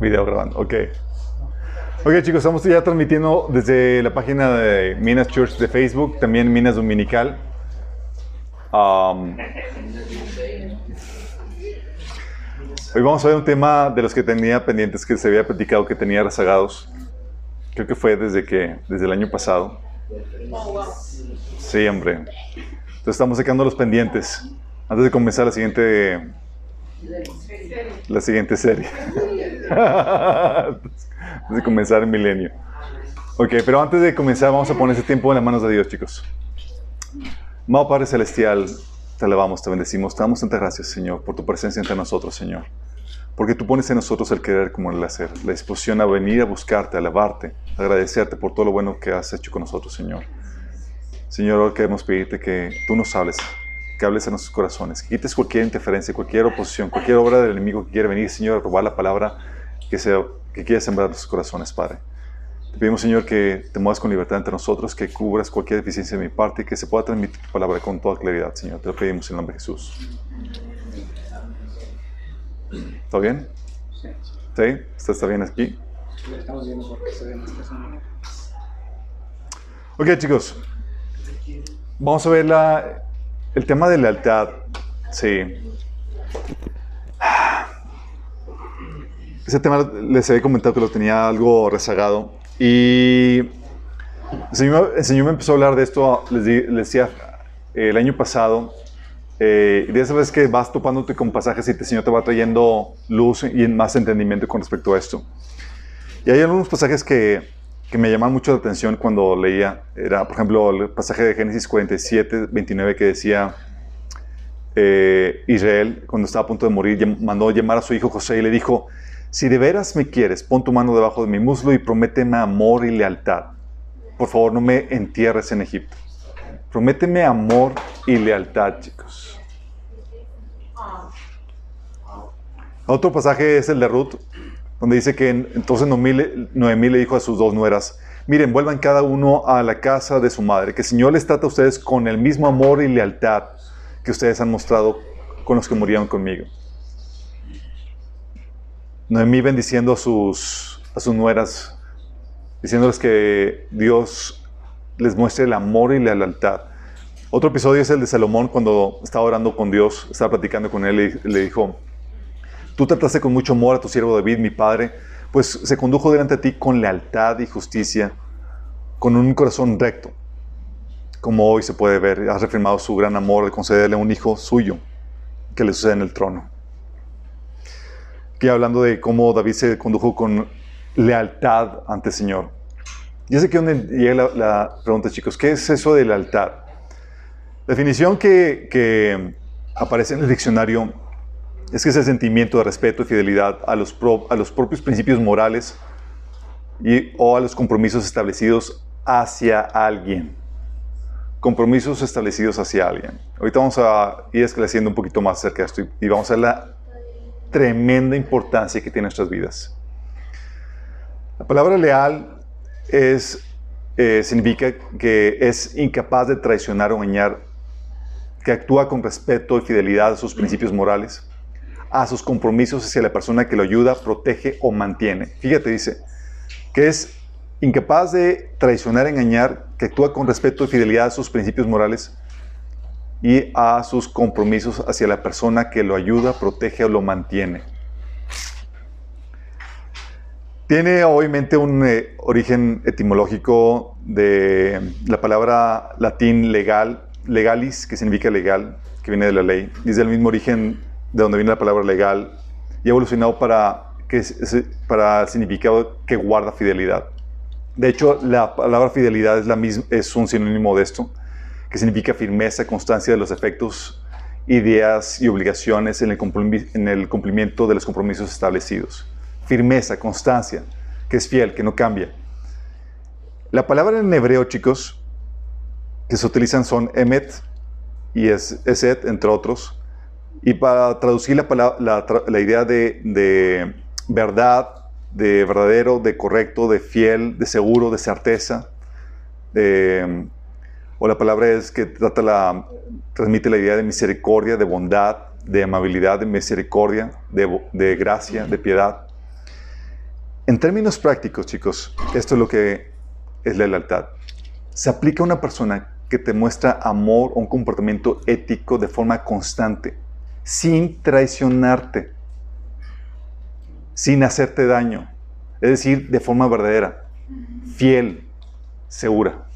Video grabando, ok. Ok chicos, estamos ya transmitiendo desde la página de Minas Church de Facebook, también Minas Dominical. Um, hoy vamos a ver un tema de los que tenía pendientes que se había platicado que tenía rezagados. Creo que fue desde que desde el año pasado. Sí, hombre. Entonces estamos sacando los pendientes antes de comenzar la siguiente la siguiente serie. antes de comenzar el milenio. Ok, pero antes de comenzar vamos a poner ese tiempo en las manos de Dios, chicos. Amado Padre Celestial, te alabamos, te bendecimos, te damos tantas gracias, Señor, por tu presencia entre nosotros, Señor. Porque tú pones en nosotros el querer como el hacer, la disposición a venir a buscarte, a alabarte, agradecerte por todo lo bueno que has hecho con nosotros, Señor. Señor, hoy queremos pedirte que tú nos hables, que hables en nuestros corazones, que quites cualquier interferencia, cualquier oposición, cualquier obra del enemigo que quiera venir, Señor, a robar la palabra que, sea, que quiera sembrar en nuestros corazones, Padre. Te pedimos, Señor, que te muevas con libertad entre nosotros, que cubras cualquier deficiencia de mi parte y que se pueda transmitir tu palabra con toda claridad, Señor. Te lo pedimos en el nombre de Jesús. ¿Todo bien? Sí. ¿Sí? ¿Usted está bien aquí? Estamos viendo porque se Ok, chicos. Vamos a ver la, el tema de lealtad. Sí. Ese tema les había comentado que lo tenía algo rezagado. Y el Señor, me empezó a hablar de esto, les, decía, el año pasado. Eh, y de esas veces que vas topándote con pasajes y el Señor te va trayendo luz y más entendimiento con respecto a esto. Y hay algunos pasajes que, que me llaman mucho la atención cuando leía. Era, por ejemplo, el pasaje de Génesis 47, 29 que decía, eh, Israel, cuando estaba a punto de morir, mandó llamar a su hijo José y le dijo, si de veras me quieres, pon tu mano debajo de mi muslo y prométeme amor y lealtad. Por favor, no me entierres en Egipto. Prométeme amor y lealtad, chicos. Otro pasaje es el de Ruth, donde dice que entonces Noemí le dijo a sus dos nueras, miren, vuelvan cada uno a la casa de su madre, que el Señor les trata a ustedes con el mismo amor y lealtad que ustedes han mostrado con los que murieron conmigo. Noemí bendiciendo a sus, a sus nueras, diciéndoles que Dios les muestre el amor y la lealtad. Otro episodio es el de Salomón cuando estaba orando con Dios, estaba platicando con él y le dijo, tú trataste con mucho amor a tu siervo David, mi padre, pues se condujo delante de ti con lealtad y justicia, con un corazón recto. Como hoy se puede ver, has reafirmado su gran amor de concederle un hijo suyo que le suceda en el trono que hablando de cómo David se condujo con lealtad ante el Señor. Y sé que donde llega la, pregunta, chicos, ¿qué es eso de lealtad? La definición que, aparece en el diccionario es que es el sentimiento de respeto y fidelidad a los, a los propios principios morales y, o a los compromisos establecidos hacia alguien. Compromisos establecidos hacia alguien. Ahorita vamos a ir esclareciendo un poquito más acerca de esto y vamos a ver la tremenda importancia que tiene en nuestras vidas. La palabra leal es, eh, significa que es incapaz de traicionar o engañar, que actúa con respeto y fidelidad a sus principios morales, a sus compromisos hacia la persona que lo ayuda, protege o mantiene. Fíjate, dice, que es incapaz de traicionar, engañar, que actúa con respeto y fidelidad a sus principios morales, y a sus compromisos hacia la persona que lo ayuda, protege o lo mantiene. Tiene obviamente un eh, origen etimológico de la palabra latín legal, legalis, que significa legal, que viene de la ley, y es del mismo origen de donde viene la palabra legal, y ha evolucionado para, que, para el significado que guarda fidelidad. De hecho, la palabra fidelidad es, la misma, es un sinónimo de esto que significa firmeza, constancia de los efectos, ideas y obligaciones en el, en el cumplimiento de los compromisos establecidos. Firmeza, constancia, que es fiel, que no cambia. La palabra en hebreo, chicos, que se utilizan son emet y es, eset, entre otros. Y para traducir la, la, la idea de, de, verdad, de verdadero, de correcto, de fiel, de seguro, de certeza, de, o la palabra es que trata la, transmite la idea de misericordia, de bondad, de amabilidad, de misericordia, de, gracia, de piedad. En términos prácticos, chicos, esto es lo que es la lealtad. Se aplica a una persona que te muestra amor o un comportamiento ético de forma constante, sin traicionarte, sin hacerte daño, es decir, de forma verdadera, fiel, segura.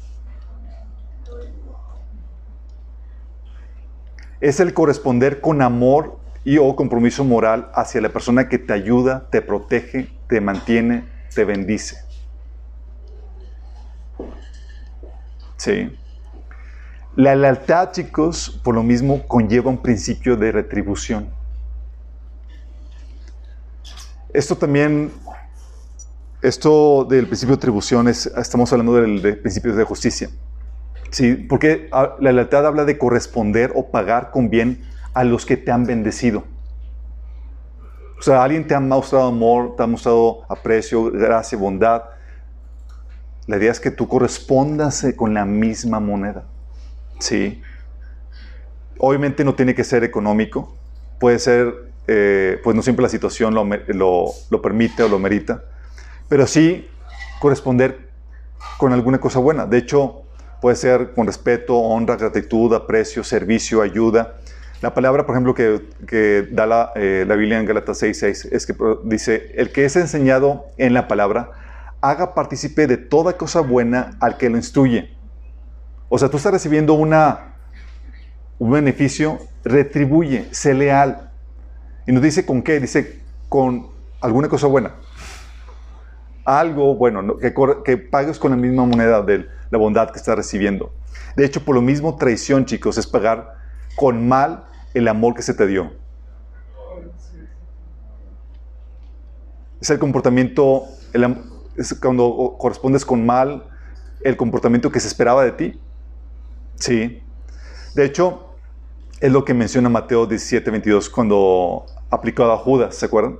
Es el corresponder con amor y o compromiso moral hacia la persona que te ayuda, te protege, te mantiene, te bendice. Sí. La lealtad, chicos, por lo mismo conlleva un principio de retribución. Esto también, esto del principio de retribución, es, estamos hablando del, de principios de justicia. Sí, porque ah, la lealtad habla de corresponder o pagar con bien a los que te han bendecido. O sea, alguien te ha mostrado amor, te ha mostrado aprecio, gracia, bondad. La idea es que tú correspondas eh, con la misma moneda. Sí. Obviamente no tiene que ser económico. Puede ser, eh, pues no siempre la situación lo, lo, permite o lo merita. Pero sí corresponder con alguna cosa buena. De hecho, puede ser con respeto, honra, gratitud, aprecio, servicio, ayuda. La palabra, por ejemplo, que, da la, eh, la, Biblia en Galatas 6.6 es que dice, el que es enseñado en la palabra, haga partícipe de toda cosa buena al que lo instruye. O sea, tú estás recibiendo una, un beneficio, retribuye, sé leal. Y nos dice con qué, dice con alguna cosa buena. Algo bueno, que, pagues con la misma moneda de la bondad que estás recibiendo. De hecho, por lo mismo, traición, chicos, es pagar con mal el amor que se te dio. Es el comportamiento, es cuando correspondes con mal el comportamiento que se esperaba de ti. Sí. De hecho, es lo que menciona Mateo 17, 22 cuando aplicó a Judas, ¿se acuerdan?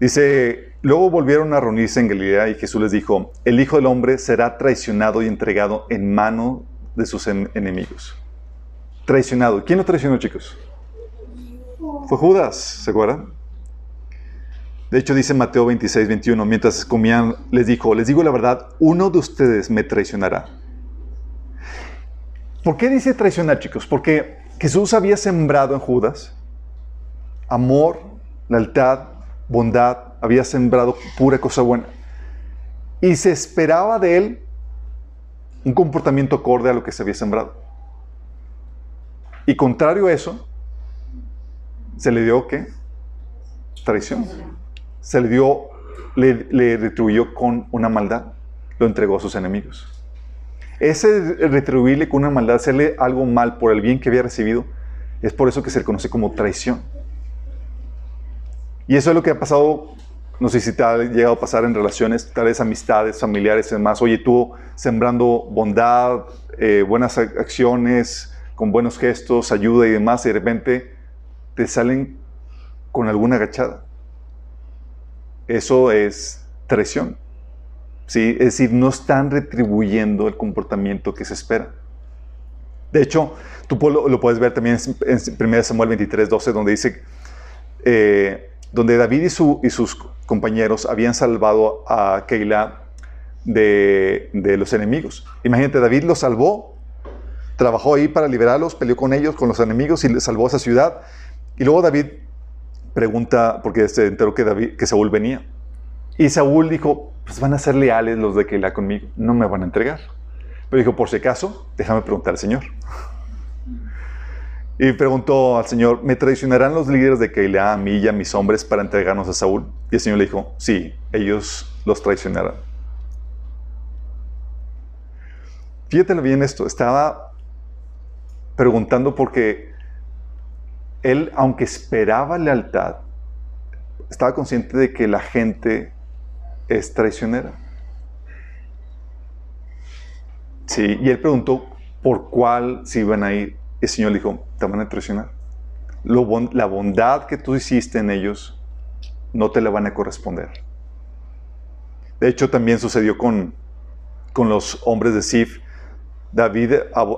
Dice, luego volvieron a reunirse en Galilea y Jesús les dijo, el Hijo del Hombre será traicionado y entregado en mano de sus enemigos traicionado. ¿Quién lo traicionó, chicos? Fue Judas, ¿se acuerdan? De hecho, dice Mateo 26, 21, mientras comían, les dijo, les digo la verdad, uno de ustedes me traicionará. ¿Por qué dice traicionar, chicos? Porque Jesús había sembrado en Judas amor, lealtad, bondad, había sembrado pura cosa buena. Y se esperaba de él un comportamiento acorde a lo que se había sembrado. Y contrario a eso, se le dio qué? Traición. Se le dio, le, le retribuyó con una maldad. Lo entregó a sus enemigos. Ese retribuirle con una maldad, hacerle algo mal por el bien que había recibido, es por eso que se le conoce como traición. Y eso es lo que ha pasado, no sé si te ha llegado a pasar en relaciones, tal vez amistades, familiares y demás. Oye, tú sembrando bondad, eh, buenas acciones, con buenos gestos, ayuda y demás, y de repente te salen con alguna agachada. Eso es traición. ¿Sí? Es decir, no están retribuyendo el comportamiento que se espera. De hecho, tú lo, puedes ver también en 1 Samuel 23, 12, donde dice, eh, donde David y, sus compañeros habían salvado a Keilah de, los enemigos. Imagínate, David los salvó trabajó ahí para liberarlos, peleó con ellos, con los enemigos y salvó a esa ciudad. Y luego David pregunta, porque se enteró que, David, que Saúl venía. Y Saúl dijo, pues van a ser leales los de Keilah conmigo, no me van a entregar. Pero dijo, por si acaso, déjame preguntar al Señor. Y preguntó al Señor, ¿me traicionarán los líderes de Keilah a mí y a mis hombres para entregarnos a Saúl? Y el Señor le dijo, sí, ellos los traicionarán. Fíjate bien esto, estaba preguntando porque él, aunque esperaba lealtad, estaba consciente de que la gente es traicionera. Sí, y él preguntó por cuál se iban a ir. Y el Señor dijo, te van a traicionar. la bondad que tú hiciste en ellos no te la van a corresponder. De hecho, también sucedió con, con los hombres de Sif David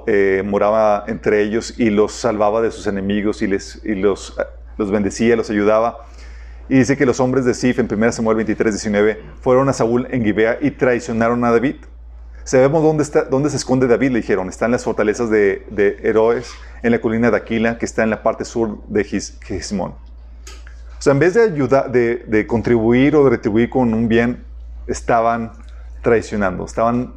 eh, moraba entre ellos y los salvaba de sus enemigos y, les, los, los bendecía, los ayudaba. Y dice que los hombres de Sif en 1 Samuel 23, 19 fueron a Saúl en Gibea y traicionaron a David. Sabemos dónde, dónde se esconde David, le dijeron. Está en las fortalezas de, de Heroes, en la colina de Aquila, que está en la parte sur de Gismón. O sea, en vez de ayudar, de, de contribuir o de retribuir con un bien, estaban traicionando, estaban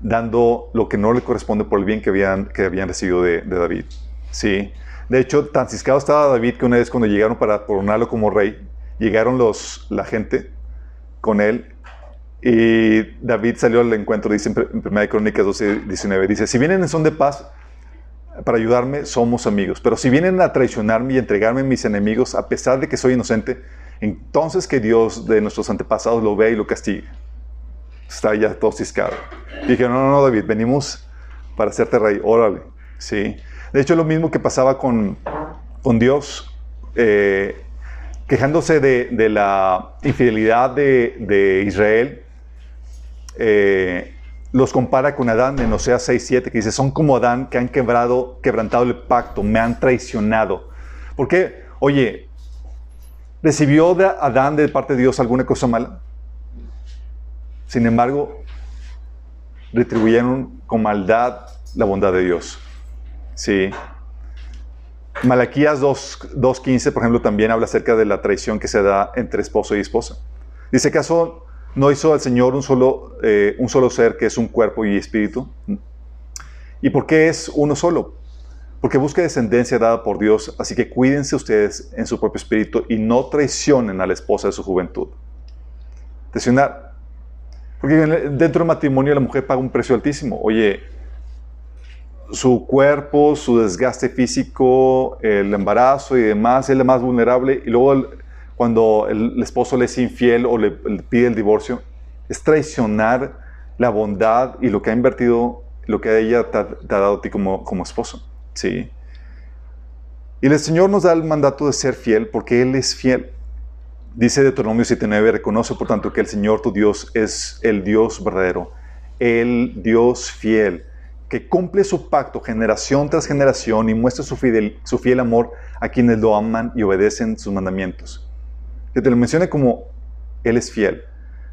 dando lo que no le corresponde por el bien que habían, que habían recibido de, de David. Sí. De hecho, tan ciscado estaba David que una vez cuando llegaron para coronarlo como rey, llegaron los, la gente con él y David salió al encuentro, dice en 1 Crónicas 12, 19, dice, si vienen en son de paz para ayudarme, somos amigos, pero si vienen a traicionarme y entregarme a mis enemigos, a pesar de que soy inocente, entonces que Dios de nuestros antepasados lo vea y lo castigue. Está ya todo ciscado. dije, no, no, no, David, venimos para hacerte rey, órale. Sí. De hecho, lo mismo que pasaba con, con Dios. Eh, quejándose de, la infidelidad de, Israel, eh, los compara con Adán en Oseas 6.7, que dice, son como Adán que han quebrado, quebrantado el pacto, me han traicionado. ¿Por qué? Oye, ¿recibió de Adán de parte de Dios alguna cosa mala? Sin embargo, retribuyeron con maldad la bondad de Dios. Sí. Malaquías 2.15, por ejemplo, también habla acerca de la traición que se da entre esposo y esposa. Dice, ¿acaso no hizo al Señor un solo, eh, un solo ser que es un cuerpo y espíritu? ¿Y por qué es uno solo? Porque busca descendencia dada por Dios, así que cuídense ustedes en su propio espíritu y no traicionen a la esposa de su juventud. Traicionar. Porque dentro del matrimonio la mujer paga un precio altísimo. Oye, su cuerpo, su desgaste físico, el embarazo y demás, es la más vulnerable. Y luego cuando el, esposo le es infiel o le, pide el divorcio, es traicionar la bondad y lo que ha invertido, lo que ella te, ha dado a ti como, como esposo. ¿sí? Y el Señor nos da el mandato de ser fiel porque Él es fiel. Dice Deuteronomio 7.9, reconoce por tanto que el Señor tu Dios es el Dios verdadero, el Dios fiel que cumple su pacto generación tras generación y muestra su, su fiel amor a quienes lo aman y obedecen sus mandamientos. Que te lo mencione como Él es fiel,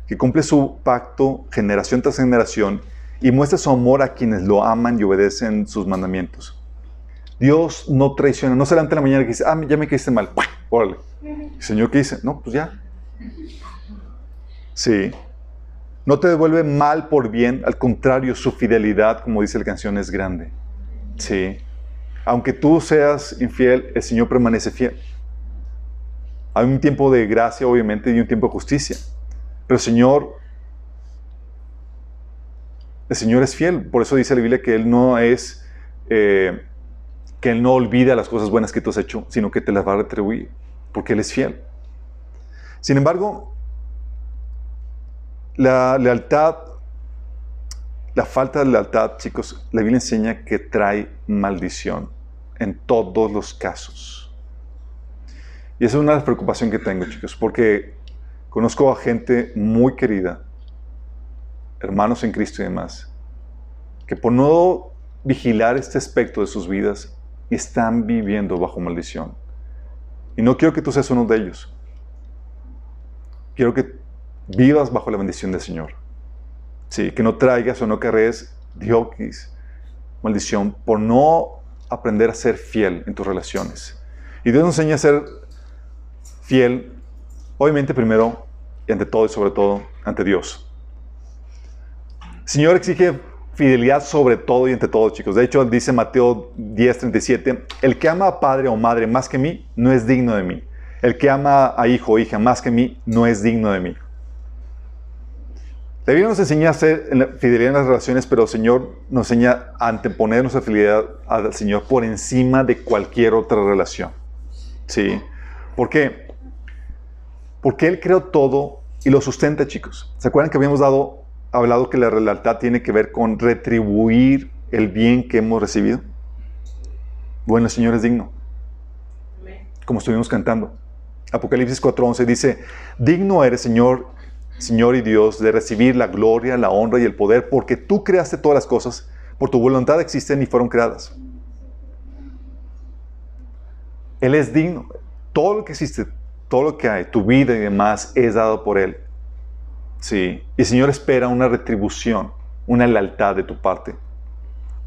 que cumple su pacto generación tras generación y muestra su amor a quienes lo aman y obedecen sus mandamientos. Dios no traiciona, no se levanta en la mañana y dice, ah, ya me quedé mal, órale. Señor, ¿qué dice? No, pues ya. Sí. No te devuelve mal por bien, al contrario, su fidelidad, como dice la canción, es grande. Sí. Aunque tú seas infiel, el Señor permanece fiel. Hay un tiempo de gracia, obviamente, y un tiempo de justicia. Pero el Señor, el Señor es fiel. Por eso dice la Biblia que Él no es, eh, que Él no olvida las cosas buenas que tú has hecho, sino que te las va a retribuir, porque Él es fiel. Sin embargo, la lealtad, la falta de lealtad, chicos, la Biblia enseña que trae maldición en todos los casos. Y esa es una preocupación que tengo, chicos, porque conozco a gente muy querida, hermanos en Cristo y demás, que por no vigilar este aspecto de sus vidas, están viviendo bajo maldición. Y no quiero que tú seas uno de ellos. Quiero que vivas bajo la bendición del Señor. Sí, que no traigas o no cargues diokis, maldición, por no aprender a ser fiel en tus relaciones. Y Dios nos enseña a ser fiel, obviamente primero y ante todo y sobre todo ante Dios. Señor exige fidelidad sobre todo y ante todo, chicos. De hecho, dice Mateo 10:37, el que ama a padre o madre más que mí, no es digno de mí. El que ama a hijo o hija más que mí, no es digno de mí. La Biblia nos enseña a hacer fidelidad en las relaciones, pero el Señor nos enseña a anteponer nuestra fidelidad al Señor por encima de cualquier otra relación. ¿Sí? ¿Por qué? Porque Él creó todo y lo sustenta, chicos. ¿Se acuerdan que habíamos dado, hablado que la lealtad tiene que ver con retribuir el bien que hemos recibido? Bueno, el Señor es digno. Como estuvimos cantando. Apocalipsis 4:11 dice, digno eres, Señor, Señor y Dios, de recibir la gloria, la honra y el poder, porque tú creaste todas las cosas, por tu voluntad existen y fueron creadas. Él es digno. Todo lo que existe, todo lo que hay, tu vida y demás, es dado por Él. Sí. Y Señor espera una retribución, una lealtad de tu parte.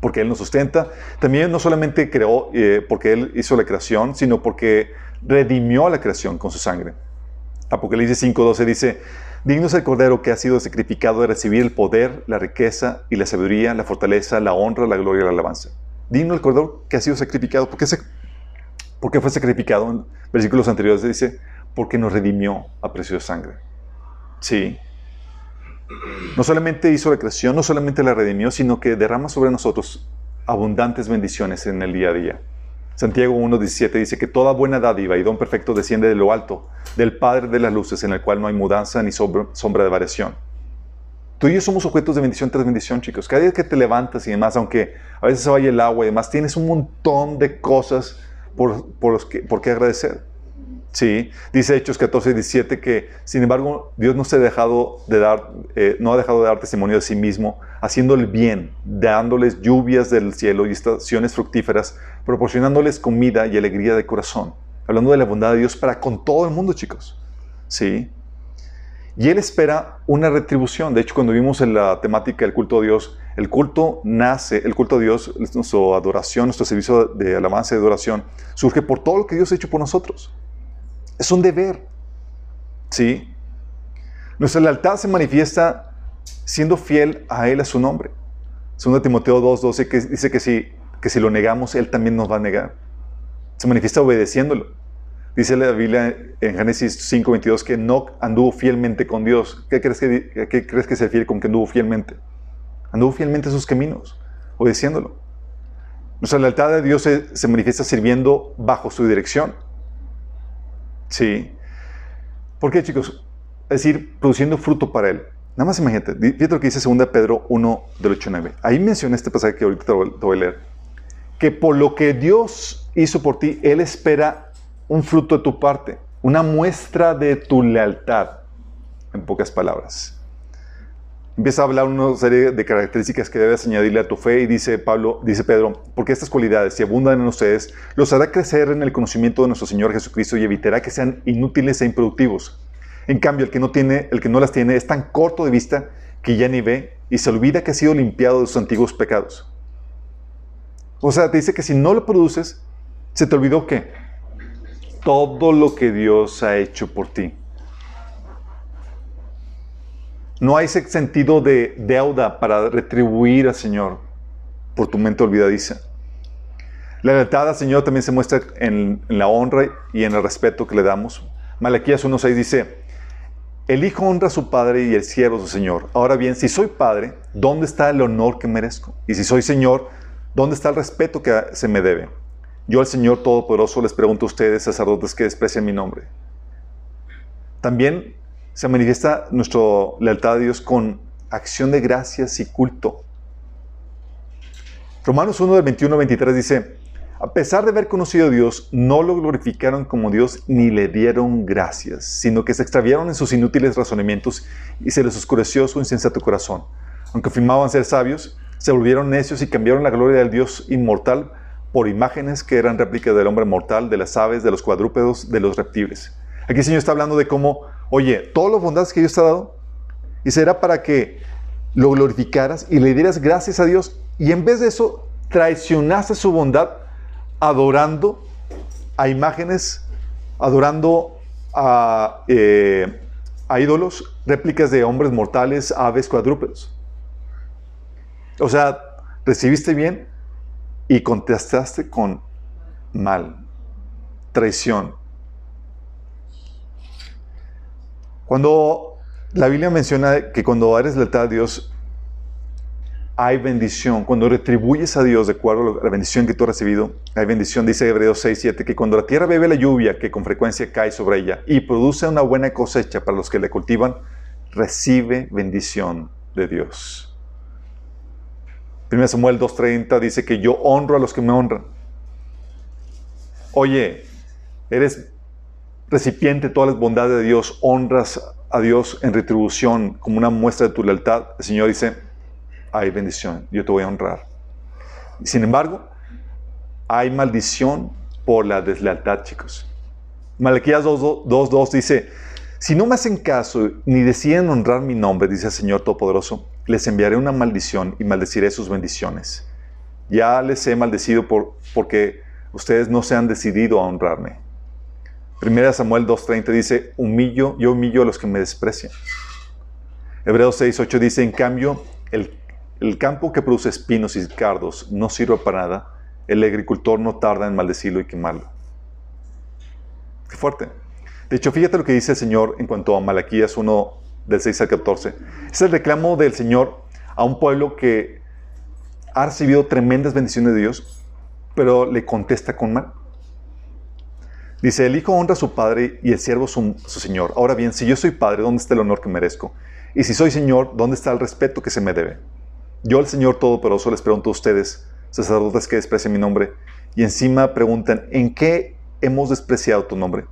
Porque Él nos sustenta. También no solamente creó eh, porque Él hizo la creación, sino porque redimió la creación con su sangre. Apocalipsis 5.12 dice, digno es el Cordero que ha sido sacrificado de recibir el poder, la riqueza y la sabiduría, la fortaleza, la honra, la gloria y la alabanza. Digno el Cordero que ha sido sacrificado. ¿Por qué, se, ¿Por qué fue sacrificado? En versículos anteriores dice, porque nos redimió a precio de sangre. Sí. No solamente hizo la creación, no solamente la redimió, sino que derrama sobre nosotros abundantes bendiciones en el día a día. Santiago 1.17 dice que toda buena dádiva y don perfecto desciende de lo alto, del Padre de las luces, en el cual no hay mudanza ni sombra de variación. Tú y yo somos objetos de bendición tras bendición, chicos. Cada día que te levantas y demás, aunque a veces se vaya el agua y demás, tienes un montón de cosas por, por, los que, por qué agradecer. Sí, dice Hechos 14, 17 que, sin embargo, Dios no, se ha dejado de dar, eh, no ha dejado de dar testimonio de sí mismo, haciendo el bien, dándoles lluvias del cielo y estaciones fructíferas, proporcionándoles comida y alegría de corazón. Hablando de la bondad de Dios para con todo el mundo, chicos. Sí. Y Él espera una retribución. De hecho, cuando vimos en la temática del culto a Dios, el culto nace, el culto a Dios, nuestra adoración, nuestro servicio de alabanza y adoración, surge por todo lo que Dios ha hecho por nosotros. Es un deber. ¿Sí? Nuestra lealtad se manifiesta siendo fiel a Él, a su nombre. 2 Timoteo 2.12 que dice que si, que si lo negamos, Él también nos va a negar. Se manifiesta obedeciéndolo. Dice la Biblia en Génesis 5.22 que no anduvo fielmente con Dios. ¿Qué crees que, qué crees que se fiel con que anduvo fielmente? Anduvo fielmente sus caminos, obedeciéndolo. Nuestra lealtad a Dios se, se manifiesta sirviendo bajo su dirección. Sí. ¿Por qué, chicos? Es decir, produciendo fruto para Él. Nada más imagínate, fíjate lo que dice 2 Pedro 1 del 8 9. Ahí menciona este pasaje que ahorita te voy a leer. Que por lo que Dios hizo por ti, Él espera un fruto de tu parte, una muestra de tu lealtad, en pocas palabras empieza a hablar una serie de características que debes añadirle a tu fe y dice Pablo, dice Pedro, porque estas cualidades, si abundan en ustedes, los hará crecer en el conocimiento de nuestro Señor Jesucristo y evitará que sean inútiles e improductivos. En cambio, el que no tiene, el que no las tiene es tan corto de vista que ya ni ve y se olvida que ha sido limpiado de sus antiguos pecados. O sea, te dice que si no lo produces, se te olvidó que todo lo que Dios ha hecho por ti. No hay ese sentido de deuda para retribuir al Señor por tu mente olvidadiza. La lealtad al Señor también se muestra en, la honra y en el respeto que le damos. Malaquías 1.6 dice, el Hijo honra a su Padre y el siervo a su Señor. Ahora bien, si soy Padre, ¿dónde está el honor que merezco? Y si soy Señor, ¿dónde está el respeto que se me debe? Yo al Señor Todopoderoso les pregunto a ustedes, sacerdotes, que desprecian mi nombre. También se manifiesta nuestra lealtad a Dios con acción de gracias y culto. Romanos 1 del 21 al 23 dice, a pesar de haber conocido a Dios, no lo glorificaron como Dios ni le dieron gracias, sino que se extraviaron en sus inútiles razonamientos y se les oscureció su insensato corazón. Aunque afirmaban ser sabios, se volvieron necios y cambiaron la gloria del Dios inmortal por imágenes que eran réplicas del hombre mortal, de las aves, de los cuadrúpedos, de los reptiles. Aquí el Señor está hablando de cómo oye, todas las bondades que Dios te ha dado, y será para que lo glorificaras y le dieras gracias a Dios, y en vez de eso, traicionaste su bondad adorando a imágenes, adorando a, eh, a ídolos, réplicas de hombres mortales, aves, cuadrúpedos. O sea, recibiste bien y contestaste con mal, traición, Cuando la Biblia menciona que cuando eres lealtad a Dios, hay bendición. Cuando retribuyes a Dios de acuerdo a la bendición que tú has recibido, hay bendición, dice Hebreos 6, 7, que cuando la tierra bebe la lluvia que con frecuencia cae sobre ella y produce una buena cosecha para los que le cultivan, recibe bendición de Dios. 1 Samuel 2.30 dice que yo honro a los que me honran. Oye, eres recipiente todas las bondades de Dios, honras a Dios en retribución como una muestra de tu lealtad, el Señor dice, hay bendición, yo te voy a honrar. Sin embargo, hay maldición por la deslealtad, chicos. Malaquías 2.2 dice, si no me hacen caso ni deciden honrar mi nombre, dice el Señor Todopoderoso, les enviaré una maldición y maldeciré sus bendiciones. Ya les he maldecido por, porque ustedes no se han decidido a honrarme. Primera Samuel 2.30 dice, humillo, yo humillo a los que me desprecian. Hebreos 6.8 dice, en cambio, el, el campo que produce espinos y cardos no sirve para nada, el agricultor no tarda en maldecirlo y quemarlo. Qué fuerte. De hecho, fíjate lo que dice el Señor en cuanto a Malaquías 1, del 6 al 14. Es el reclamo del Señor a un pueblo que ha recibido tremendas bendiciones de Dios, pero le contesta con mal. Dice, el hijo honra a su padre y el siervo su, su señor. Ahora bien, si yo soy padre, ¿dónde está el honor que merezco? Y si soy señor, ¿dónde está el respeto que se me debe? Yo, el Señor Todopoderoso, les pregunto a ustedes, sacerdotes que desprecian mi nombre, y encima preguntan, ¿en qué hemos despreciado tu nombre?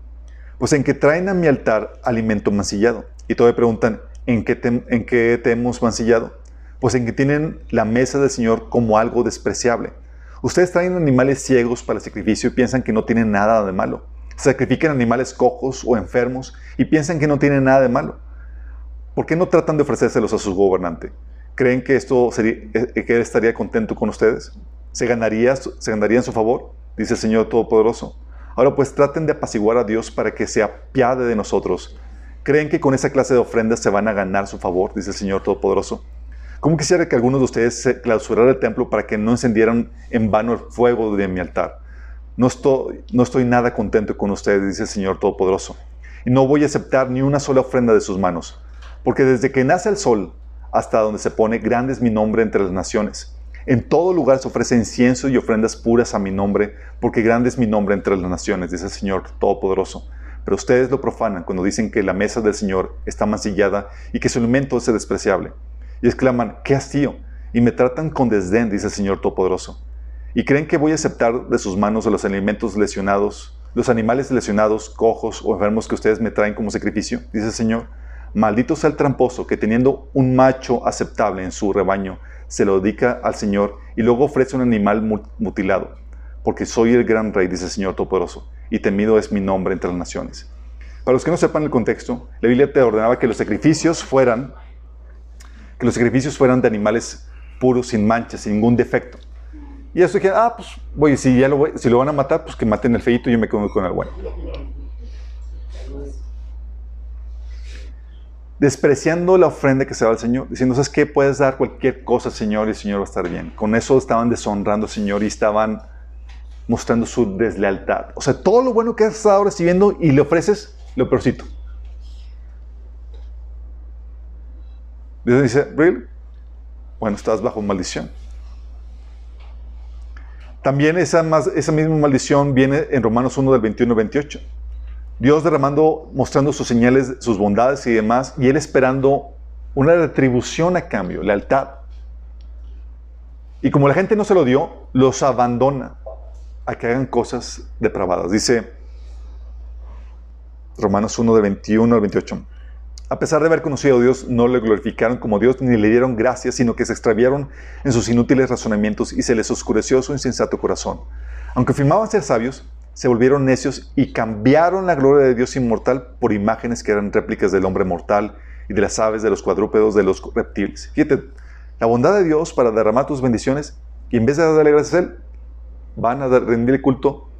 Pues en que traen a mi altar alimento mancillado. Y todavía preguntan, ¿en qué te, en qué te hemos mancillado? Pues en que tienen la mesa del Señor como algo despreciable. Ustedes traen animales ciegos para el sacrificio y piensan que no tienen nada de malo. Sacrifican animales cojos o enfermos y piensan que no tienen nada de malo. ¿Por qué no tratan de ofrecérselos a su gobernante? ¿Creen que esto sería, eh, que él estaría contento con ustedes? ¿Se ganaría, ¿Se ganaría en su favor? Dice el Señor Todopoderoso. Ahora pues traten de apaciguar a Dios para que se apiade de nosotros. ¿Creen que con esa clase de ofrendas se van a ganar su favor? Dice el Señor Todopoderoso. ¿Cómo quisiera que algunos de ustedes se clausuraran el templo para que no encendieran en vano el fuego de mi altar? No estoy, nada contento con ustedes, dice el Señor Todopoderoso. Y no voy a aceptar ni una sola ofrenda de sus manos. Porque desde que nace el sol hasta donde se pone, grande es mi nombre entre las naciones. En todo lugar se ofrece incienso y ofrendas puras a mi nombre, porque grande es mi nombre entre las naciones, dice el Señor Todopoderoso. Pero ustedes lo profanan cuando dicen que la mesa del Señor está mancillada y que su alimento es despreciable. Y exclaman, qué hastío, y me tratan con desdén, dice el Señor Todopoderoso. Y creen que voy a aceptar de sus manos los alimentos lesionados, los animales lesionados, cojos o enfermos que ustedes me traen como sacrificio, dice el Señor. Maldito sea el tramposo que teniendo un macho aceptable en su rebaño, se lo dedica al Señor y luego ofrece un animal mutilado. Porque soy el gran rey, dice el Señor Todopoderoso, y temido es mi nombre entre las naciones. Para los que no sepan el contexto, la Biblia te ordenaba que los sacrificios fueran, que los sacrificios fueran de animales puros, sin manchas, sin ningún defecto. Y eso dije, ah, pues, voy, si, ya lo voy, si lo van a matar, pues que maten el feito y yo me quedo con el bueno. despreciando la ofrenda que se da al Señor, diciendo, ¿sabes qué? Puedes dar cualquier cosa, Señor, y el Señor va a estar bien. Con eso estaban deshonrando al Señor y estaban mostrando su deslealtad. O sea, todo lo bueno que has estado recibiendo y le ofreces, lo peorcito. Dios dice, ¿really? Bueno, estás bajo maldición. También esa, más, esa misma maldición viene en Romanos 1 del 21 al 28. Dios derramando, mostrando sus señales, sus bondades y demás, y Él esperando una retribución a cambio, lealtad. Y como la gente no se lo dio, los abandona a que hagan cosas depravadas. Dice Romanos 1 de 21 al 28. A pesar de haber conocido a Dios, no le glorificaron como Dios ni le dieron gracias, sino que se extraviaron en sus inútiles razonamientos y se les oscureció su insensato corazón. Aunque afirmaban ser sabios, se volvieron necios y cambiaron la gloria de Dios inmortal por imágenes que eran réplicas del hombre mortal y de las aves, de los cuadrúpedos, de los reptiles. Fíjate, la bondad de Dios para derramar tus bendiciones y en vez de darle gracias a Él, van a rendir culto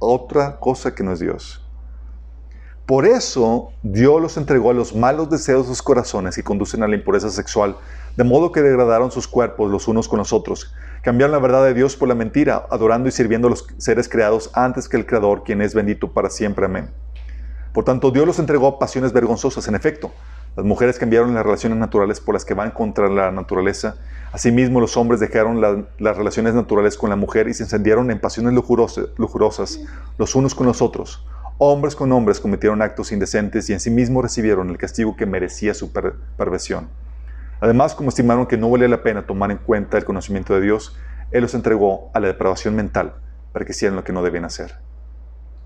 a otra cosa que no es Dios. Por eso Dios los entregó a los malos deseos de sus corazones y conducen a la impureza sexual, de modo que degradaron sus cuerpos los unos con los otros Cambiaron la verdad de Dios por la mentira, adorando y sirviendo a los seres creados antes que el Creador, quien es bendito para siempre. Amén. Por tanto, Dios los entregó a pasiones vergonzosas. En efecto, las mujeres cambiaron las relaciones naturales por las que van contra la naturaleza. Asimismo, los hombres dejaron las relaciones naturales con la mujer y se encendieron en pasiones lujurosas, los unos con los otros. Hombres con hombres cometieron actos indecentes y en sí mismos recibieron el castigo que merecía su perversión. Además, como estimaron que no valía la pena tomar en cuenta el conocimiento de Dios, Él los entregó a la depravación mental para que hicieran lo que no debían hacer.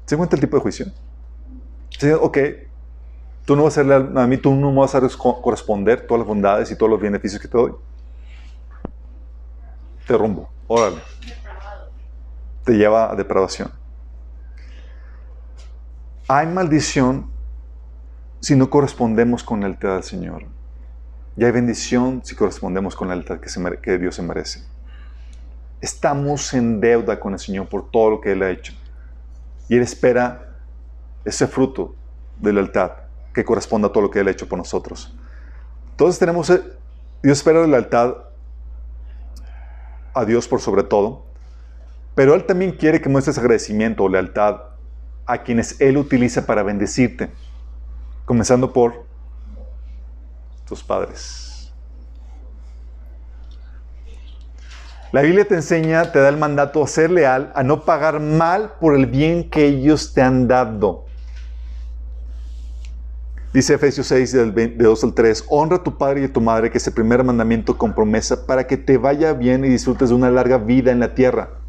¿Se cuenta el tipo de juicio? ok, tú no vas a hacerle a mí, tú no vas a corresponder todas las bondades y todos los beneficios que te doy. Te rumbo, órale. Te lleva a depravación. Hay maldición si no correspondemos con la lealtad al Señor. Y hay bendición si correspondemos con la lealtad que, que Dios se merece. Estamos en deuda con el Señor por todo lo que Él ha hecho. Y Él espera ese fruto de lealtad que corresponda a todo lo que Él ha hecho por nosotros. Entonces tenemos, eh, Dios espera la lealtad a Dios por sobre todo, pero Él también quiere que muestres agradecimiento o lealtad a quienes Él utiliza para bendecirte, comenzando por tus padres. La Biblia te enseña, te da el mandato a ser leal, a no pagar mal por el bien que ellos te han dado. Dice Efesios 6, del 2 al 3, honra a tu padre y a tu madre, que es el primer mandamiento con promesa, para que te vaya bien y disfrutes de una larga vida en la tierra.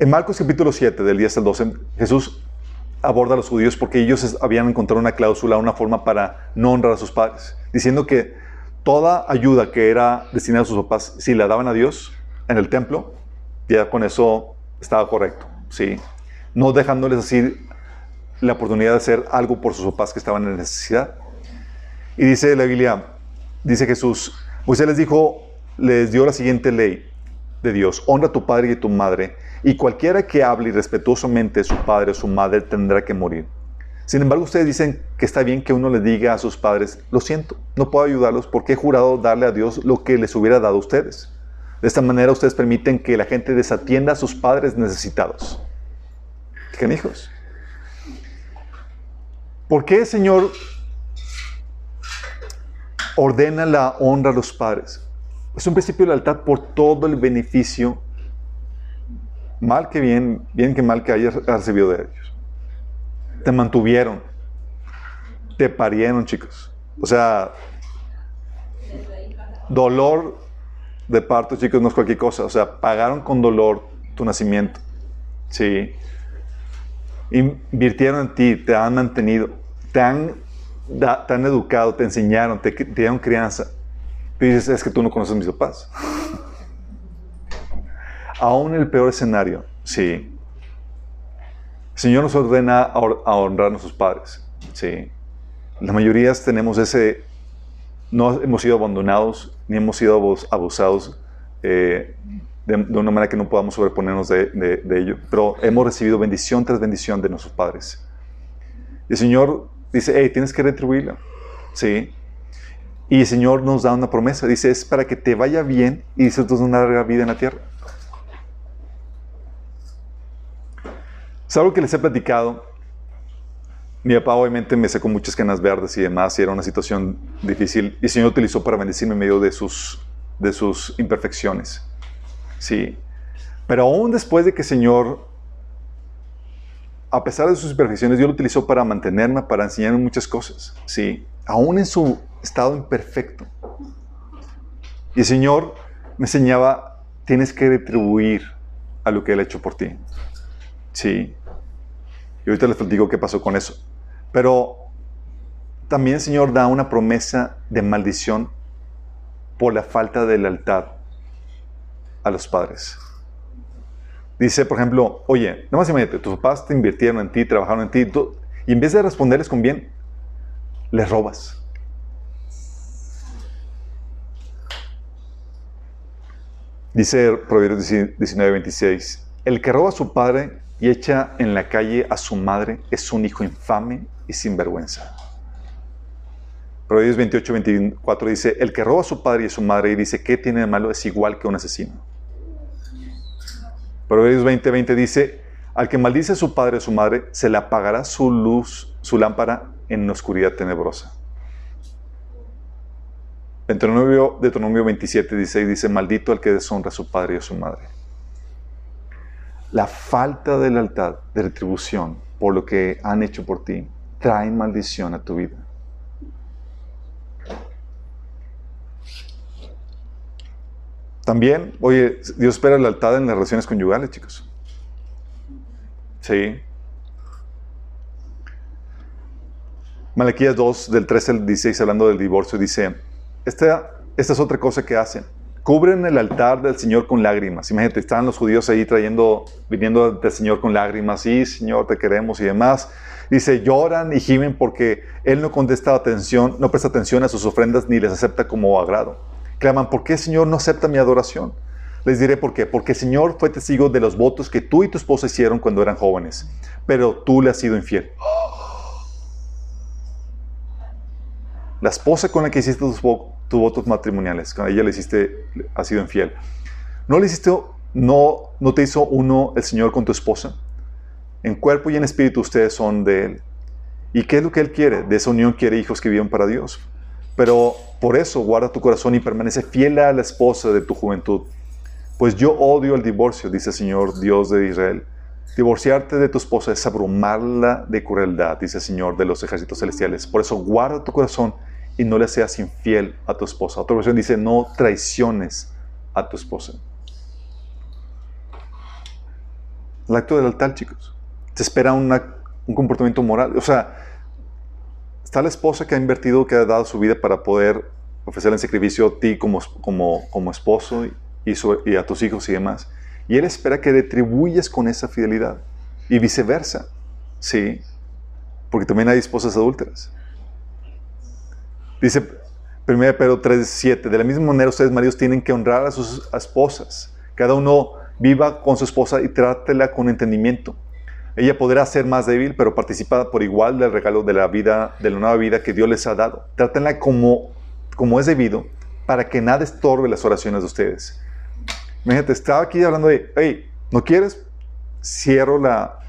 En Marcos capítulo 7, del 10 al 12, Jesús aborda a los judíos porque ellos habían encontrado una cláusula, una forma para no honrar a sus padres, diciendo que toda ayuda que era destinada a sus papás, si la daban a Dios en el templo, ya con eso estaba correcto, ¿sí? No dejándoles así la oportunidad de hacer algo por sus papás que estaban en necesidad. Y dice la Biblia, dice Jesús, Moisés les dijo, les dio la siguiente ley de Dios, honra a tu padre y a tu madre, y cualquiera que hable irrespetuosamente de su padre o su madre tendrá que morir. Sin embargo, ustedes dicen que está bien que uno le diga a sus padres, lo siento, no puedo ayudarlos porque he jurado darle a Dios lo que les hubiera dado a ustedes. De esta manera ustedes permiten que la gente desatienda a sus padres necesitados. ¿Qué hijos? ¿Por qué el Señor ordena la honra a los padres? Es un principio de lealtad por todo el beneficio mal que bien, bien que mal que hayas recibido de ellos. Te mantuvieron, te parieron, chicos. O sea, dolor de parto, chicos, no es cualquier cosa. O sea, pagaron con dolor tu nacimiento. Sí. Invirtieron en ti, te han mantenido, te han, te han educado, te enseñaron, te, te dieron crianza. Y dices, es que tú no conoces a mis papás. Aún el peor escenario, sí. El Señor nos ordena a honrar a nuestros padres, sí. La mayoría tenemos ese, no hemos sido abandonados, ni hemos sido abusados eh, de, una manera que no podamos sobreponernos de, ello, pero hemos recibido bendición tras bendición de nuestros padres. El Señor dice, hey, tienes que retribuirla, sí. Y el Señor nos da una promesa, dice, es para que te vaya bien y disfrutes de una larga vida en la tierra. Es algo que les he platicado. Mi papá obviamente me sacó muchas canas verdes y demás, y era una situación difícil. Y el Señor utilizó para bendecirme en medio de sus, de sus imperfecciones. Sí. Pero aún después de que el Señor, a pesar de sus imperfecciones, Dios lo utilizó para mantenerme, para enseñarme muchas cosas. Sí. Aún en su estado imperfecto. Y el Señor me enseñaba, tienes que retribuir a lo que Él ha hecho por ti. Sí. Y ahorita les platico qué pasó con eso. Pero también el Señor da una promesa de maldición por la falta de lealtad a los padres. Dice, por ejemplo, oye, nada más imagínate, tus papás te invirtieron en ti, trabajaron en ti, y en vez de responderles con bien, les robas. Dice Proverbios 19, 26, el que roba a su padre y echa en la calle a su madre es un hijo infame y sin vergüenza. Proverbios 28, 24 dice, el que roba a su padre y a su madre y dice, ¿qué tiene de malo? Es igual que un asesino. Proverbios 20, 20 dice, al que maldice a su padre y a su madre, se le apagará su luz, su lámpara en la oscuridad tenebrosa. Deuteronomio, Deuteronomio 27, 16 dice, maldito al que deshonra a su padre y a su madre la falta de lealtad, de retribución por lo que han hecho por ti, trae maldición a tu vida. También, oye, Dios espera lealtad en las relaciones conyugales, chicos. Sí. Malaquías 2, del 13 al 16, hablando del divorcio, dice, esta esta es otra cosa que hacen. Cubren el altar del Señor con lágrimas. Imagínate, están los judíos ahí trayendo, viniendo del Señor con lágrimas. Sí, Señor, te queremos y demás. Dice, lloran y gimen porque Él no contesta atención, no presta atención a sus ofrendas ni les acepta como agrado. Claman, ¿por qué Señor no acepta mi adoración? Les diré por qué. Porque el Señor fue testigo de los votos que tú y tu esposa hicieron cuando eran jóvenes, pero tú le has sido infiel. La esposa con la que hiciste tus, votos matrimoniales, con ella le hiciste, ha sido infiel. ¿No le hiciste, no, no te hizo uno el Señor con tu esposa? En cuerpo y en espíritu ustedes son de Él. ¿Y qué es lo que Él quiere? De esa unión quiere hijos que vivan para Dios. Pero por eso guarda tu corazón y permanece fiel a la esposa de tu juventud. Pues yo odio el divorcio, dice el Señor Dios de Israel. Divorciarte de tu esposa es abrumarla de crueldad, dice el Señor de los ejércitos celestiales. Por eso guarda tu corazón y no le seas infiel a tu esposa. Otra versión dice, no traiciones a tu esposa. El acto del altar, chicos. Se espera un comportamiento moral. O sea, está la esposa que ha invertido, que ha dado su vida para poder ofrecerle en sacrificio a ti como, como, como esposo y, y a tus hijos y demás. Y Él espera que retribuyas con esa fidelidad. Y viceversa. Sí. Porque también hay esposas adúlteras. Dice 1 Pedro 3:7. De la misma manera, ustedes, maridos, tienen que honrar a sus esposas. Cada uno viva con su esposa y trátela con entendimiento. Ella podrá ser más débil, pero participa por igual del regalo de la vida, de la nueva vida que Dios les ha dado. Trátenla como, como es debido, para que nada estorbe las oraciones de ustedes. Imagínate, estaba aquí hablando de, hey, ¿no quieres? Cierro la,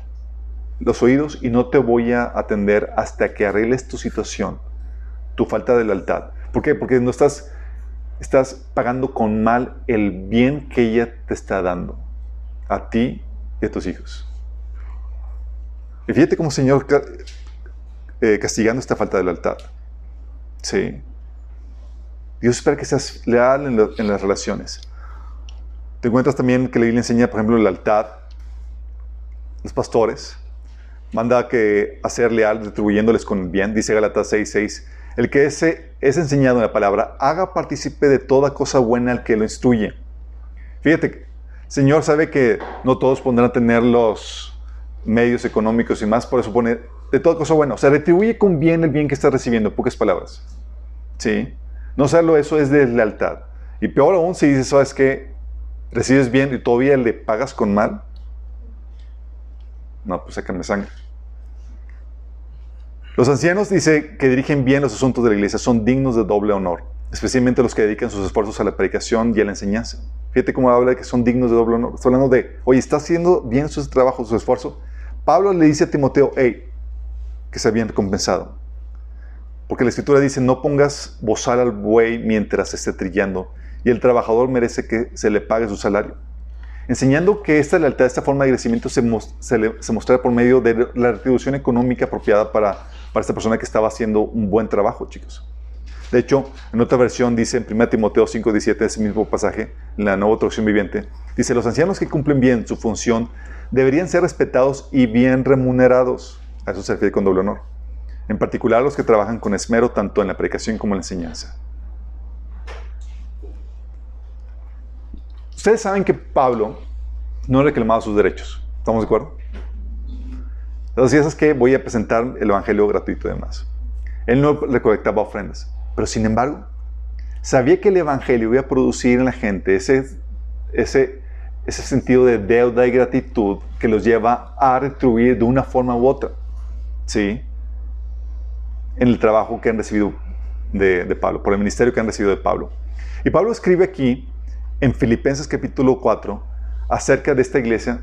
los oídos y no te voy a atender hasta que arregles tu situación, tu falta de lealtad. ¿Por qué? Porque no estás, estás pagando con mal el bien que ella te está dando a ti y a tus hijos. Y fíjate cómo Señor eh, castigando esta falta de lealtad. Sí. Dios espera que seas leal en las relaciones. Te encuentras también que la Biblia enseña, por ejemplo, lealtad. Los pastores manda que a ser leal retribuyéndoles con el bien, dice Galatas 6:6. El que ese es enseñado en la palabra, haga partícipe de toda cosa buena al que lo instruye. Fíjate, Señor sabe que no todos podrán tener los medios económicos y más, por eso pone de toda cosa buena. O sea, retribuye con bien el bien que estás recibiendo, pocas palabras. ¿Sí? No hacerlo eso es de lealtad. Y peor aún si dices, ¿sabes qué? recibes bien y todavía le pagas con mal, no, pues sácame sangre. Los ancianos, dice, que dirigen bien los asuntos de la iglesia, son dignos de doble honor, especialmente los que dedican sus esfuerzos a la predicación y a la enseñanza. Fíjate cómo habla de que son dignos de doble honor. Está hablando de, oye, está haciendo bien su trabajo, su esfuerzo. Pablo le dice a Timoteo, hey, que se habían recompensado. Porque la escritura dice, no pongas bozal al buey mientras esté trillando, y el trabajador merece que se le pague su salario. Enseñando que esta lealtad, esta forma de agradecimiento se, se, mostrara por medio de la retribución económica apropiada para, para esta persona que estaba haciendo un buen trabajo, chicos. De hecho, en otra versión dice en 1 Timoteo 5:17, ese mismo pasaje, en la nueva traducción viviente, dice, los ancianos que cumplen bien su función deberían ser respetados y bien remunerados. A eso se refiere con doble honor. En particular los que trabajan con esmero tanto en la predicación como en la enseñanza. Ustedes saben que Pablo no reclamaba sus derechos. ¿Estamos de acuerdo? Entonces, es que voy a presentar el evangelio gratuito y demás. Él no recolectaba ofrendas. Pero sin embargo, sabía que el evangelio iba a producir en la gente ese, ese, ese sentido de deuda y gratitud que los lleva a retribuir de una forma u otra. ¿Sí? En el trabajo que han recibido de, de Pablo, por el ministerio que han recibido de Pablo. Y Pablo escribe aquí en Filipenses capítulo 4 acerca de esta iglesia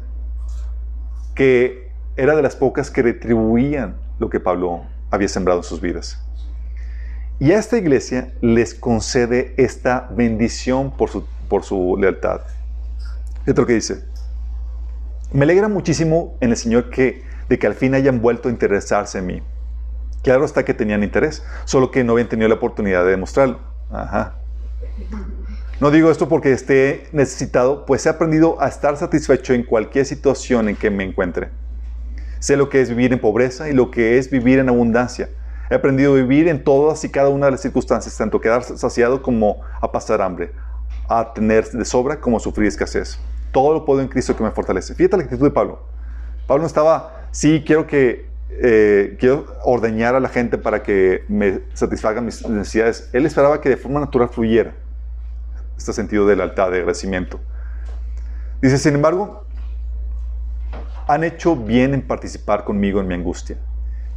que era de las pocas que retribuían lo que Pablo había sembrado en sus vidas. Y a esta iglesia les concede esta bendición por su, por su lealtad. Fíjate lo que dice. Me alegra muchísimo en el Señor que, de que al fin hayan vuelto a interesarse en mí. Claro está que tenían interés, solo que no habían tenido la oportunidad de demostrarlo. No digo esto porque esté necesitado, pues he aprendido a estar satisfecho en cualquier situación en que me encuentre. Sé lo que es vivir en pobreza y lo que es vivir en abundancia. He aprendido a vivir en todas y cada una de las circunstancias, tanto quedar saciado como a pasar hambre, a tener de sobra como a sufrir escasez. Todo lo puedo en Cristo que me fortalece. Fíjate la actitud de Pablo. Pablo no estaba, sí, quiero que eh, quiero ordeñar a la gente para que me satisfagan mis necesidades. Él esperaba que de forma natural fluyera este sentido de lealtad, de agradecimiento. Dice, sin embargo, han hecho bien en participar conmigo en mi angustia.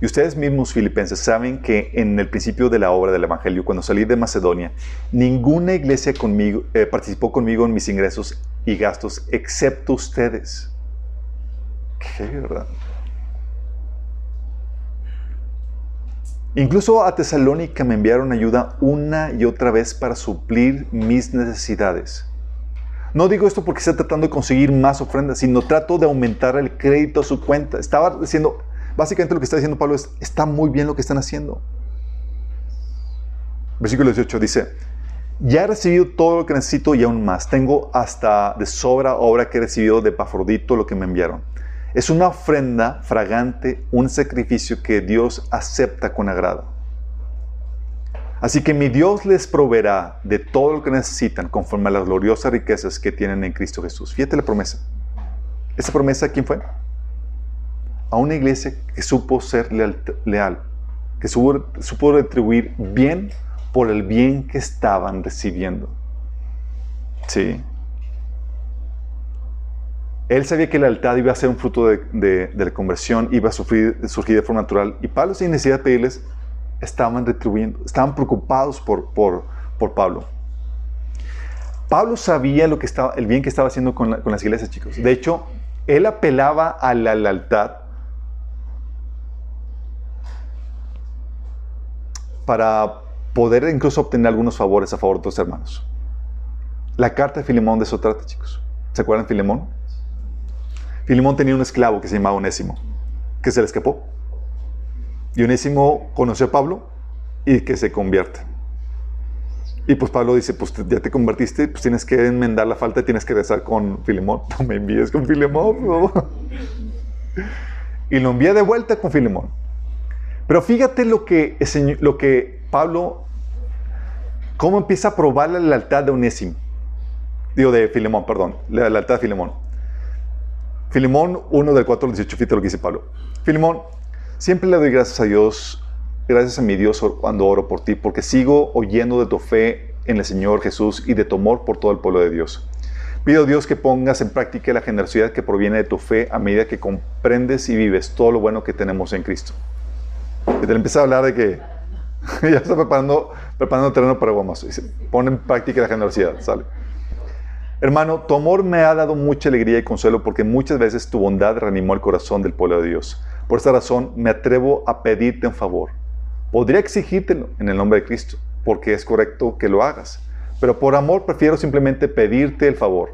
Y ustedes mismos, filipenses, saben que en el principio de la obra del Evangelio, cuando salí de Macedonia, ninguna iglesia eh, participó conmigo en mis ingresos y gastos, excepto ustedes. ¿Qué verdad? Incluso a Tesalónica me enviaron ayuda una y otra vez para suplir mis necesidades. No digo esto porque esté tratando de conseguir más ofrendas, sino trato de aumentar el crédito a su cuenta. Estaba diciendo, básicamente lo que está diciendo Pablo es, está muy bien lo que están haciendo. Versículo 18 dice, ya he recibido todo lo que necesito y aún más. Tengo hasta de sobra obra que he recibido de Pafrodito lo que me enviaron. Es una ofrenda fragante, un sacrificio que Dios acepta con agrado. Así que mi Dios les proveerá de todo lo que necesitan conforme a las gloriosas riquezas que tienen en Cristo Jesús. Fíjate la promesa. ¿Esa promesa quién fue? A una iglesia que supo ser leal, que supo, supo retribuir bien por el bien que estaban recibiendo. Sí. Él sabía que la lealtad iba a ser un fruto de, la conversión, iba a surgir de forma natural. Y Pablo, sin necesidad de pedirles, estaban retribuyendo, estaban preocupados por, por, por Pablo. Pablo sabía lo que estaba, el bien que estaba haciendo con, con las iglesias, chicos. De hecho, él apelaba a la lealtad para poder incluso obtener algunos favores a favor de tus hermanos. La carta de Filemón de eso trata, chicos. ¿Se acuerdan de Filemón? Filemón tenía un esclavo que se llamaba Onésimo, que se le escapó. Y Onésimo conoció a Pablo y que se convierte. Y pues Pablo dice, pues ya te convertiste, pues tienes que enmendar la falta tienes que rezar con Filemón. No me envíes con Filemón, Y lo envía de vuelta con Filemón. Pero fíjate lo que, lo que Pablo, cómo empieza a probar la lealtad de Onésimo. Digo, de Filemón, perdón, la lealtad de Filemón. Filemón 1 del 4 al 18, fíjate lo que dice Pablo. Filemón, siempre le doy gracias a Dios, gracias a mi Dios cuando oro por ti, porque sigo oyendo de tu fe en el Señor Jesús y de tu amor por todo el pueblo de Dios. Pido a Dios que pongas en práctica la generosidad que proviene de tu fe a medida que comprendes y vives todo lo bueno que tenemos en Cristo. Y te empieza a hablar de que ya está preparando, terreno para Guamas. Pon en práctica la generosidad, ¿sale? Hermano, tu amor me ha dado mucha alegría y consuelo porque muchas veces tu bondad reanimó el corazón del pueblo de Dios. Por esta razón me atrevo a pedirte un favor. Podría exigírtelo en el nombre de Cristo, porque es correcto que lo hagas. Pero por amor prefiero simplemente pedirte el favor.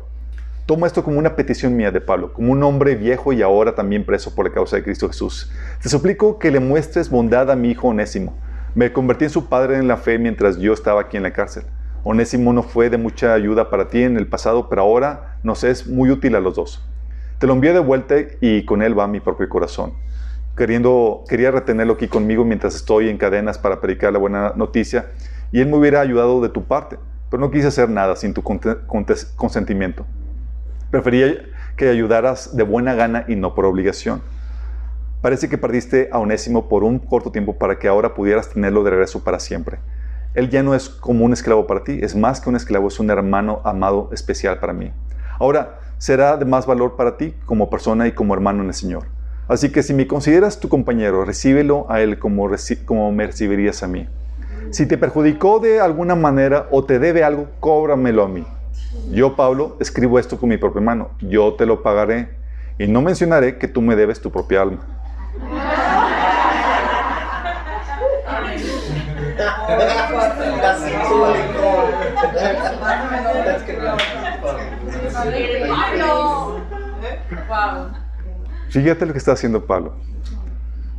Toma esto como una petición mía de Pablo, como un hombre viejo y ahora también preso por la causa de Cristo Jesús. Te suplico que le muestres bondad a mi hijo Onésimo. Me convertí en su padre en la fe mientras yo estaba aquí en la cárcel. Onésimo no fue de mucha ayuda para ti en el pasado, pero ahora nos es muy útil a los dos. Te lo envié de vuelta y con él va mi propio corazón. Queriendo, quería retenerlo aquí conmigo mientras estoy en cadenas para predicar la buena noticia y él me hubiera ayudado de tu parte, pero no quise hacer nada sin tu consentimiento. Prefería que ayudaras de buena gana y no por obligación. Parece que perdiste a Onésimo por un corto tiempo para que ahora pudieras tenerlo de regreso para siempre. Él ya no es como un esclavo para ti, es más que un esclavo, es un hermano amado especial para mí. Ahora, será de más valor para ti como persona y como hermano en el Señor. Así que si me consideras tu compañero, recíbelo a él como, como me recibirías a mí. Si te perjudicó de alguna manera o te debe algo, cóbramelo a mí. Yo, Pablo, escribo esto con mi propia mano. Yo te lo pagaré y no mencionaré que tú me debes tu propia alma. Fíjate lo que está haciendo Pablo.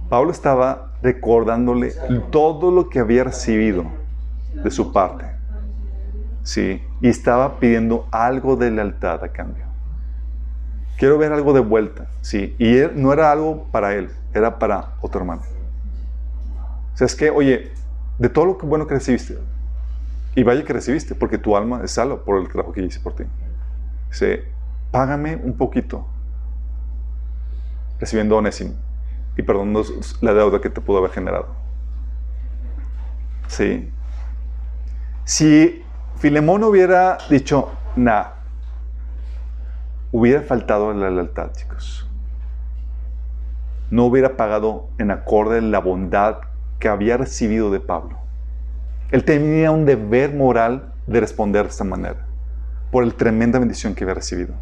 Pablo estaba recordándole todo lo que había recibido de su parte. Sí, y estaba pidiendo algo de lealtad a cambio. Quiero ver algo de vuelta, sí, y no era algo para él, era para otro hermano. O sea, es que, oye, de todo lo que bueno que recibiste, y vaya que recibiste, porque tu alma es salva por el trabajo que hice por ti. Dice, págame un poquito, recibiendo onésimo y perdonando la deuda que te pudo haber generado. Sí. Si Filemón hubiera dicho, nada, hubiera faltado la lealtad, chicos. No hubiera pagado en acorde la bondad que había recibido de Pablo. Él tenía un deber moral de responder de esta manera, por el tremenda bendición que había recibido.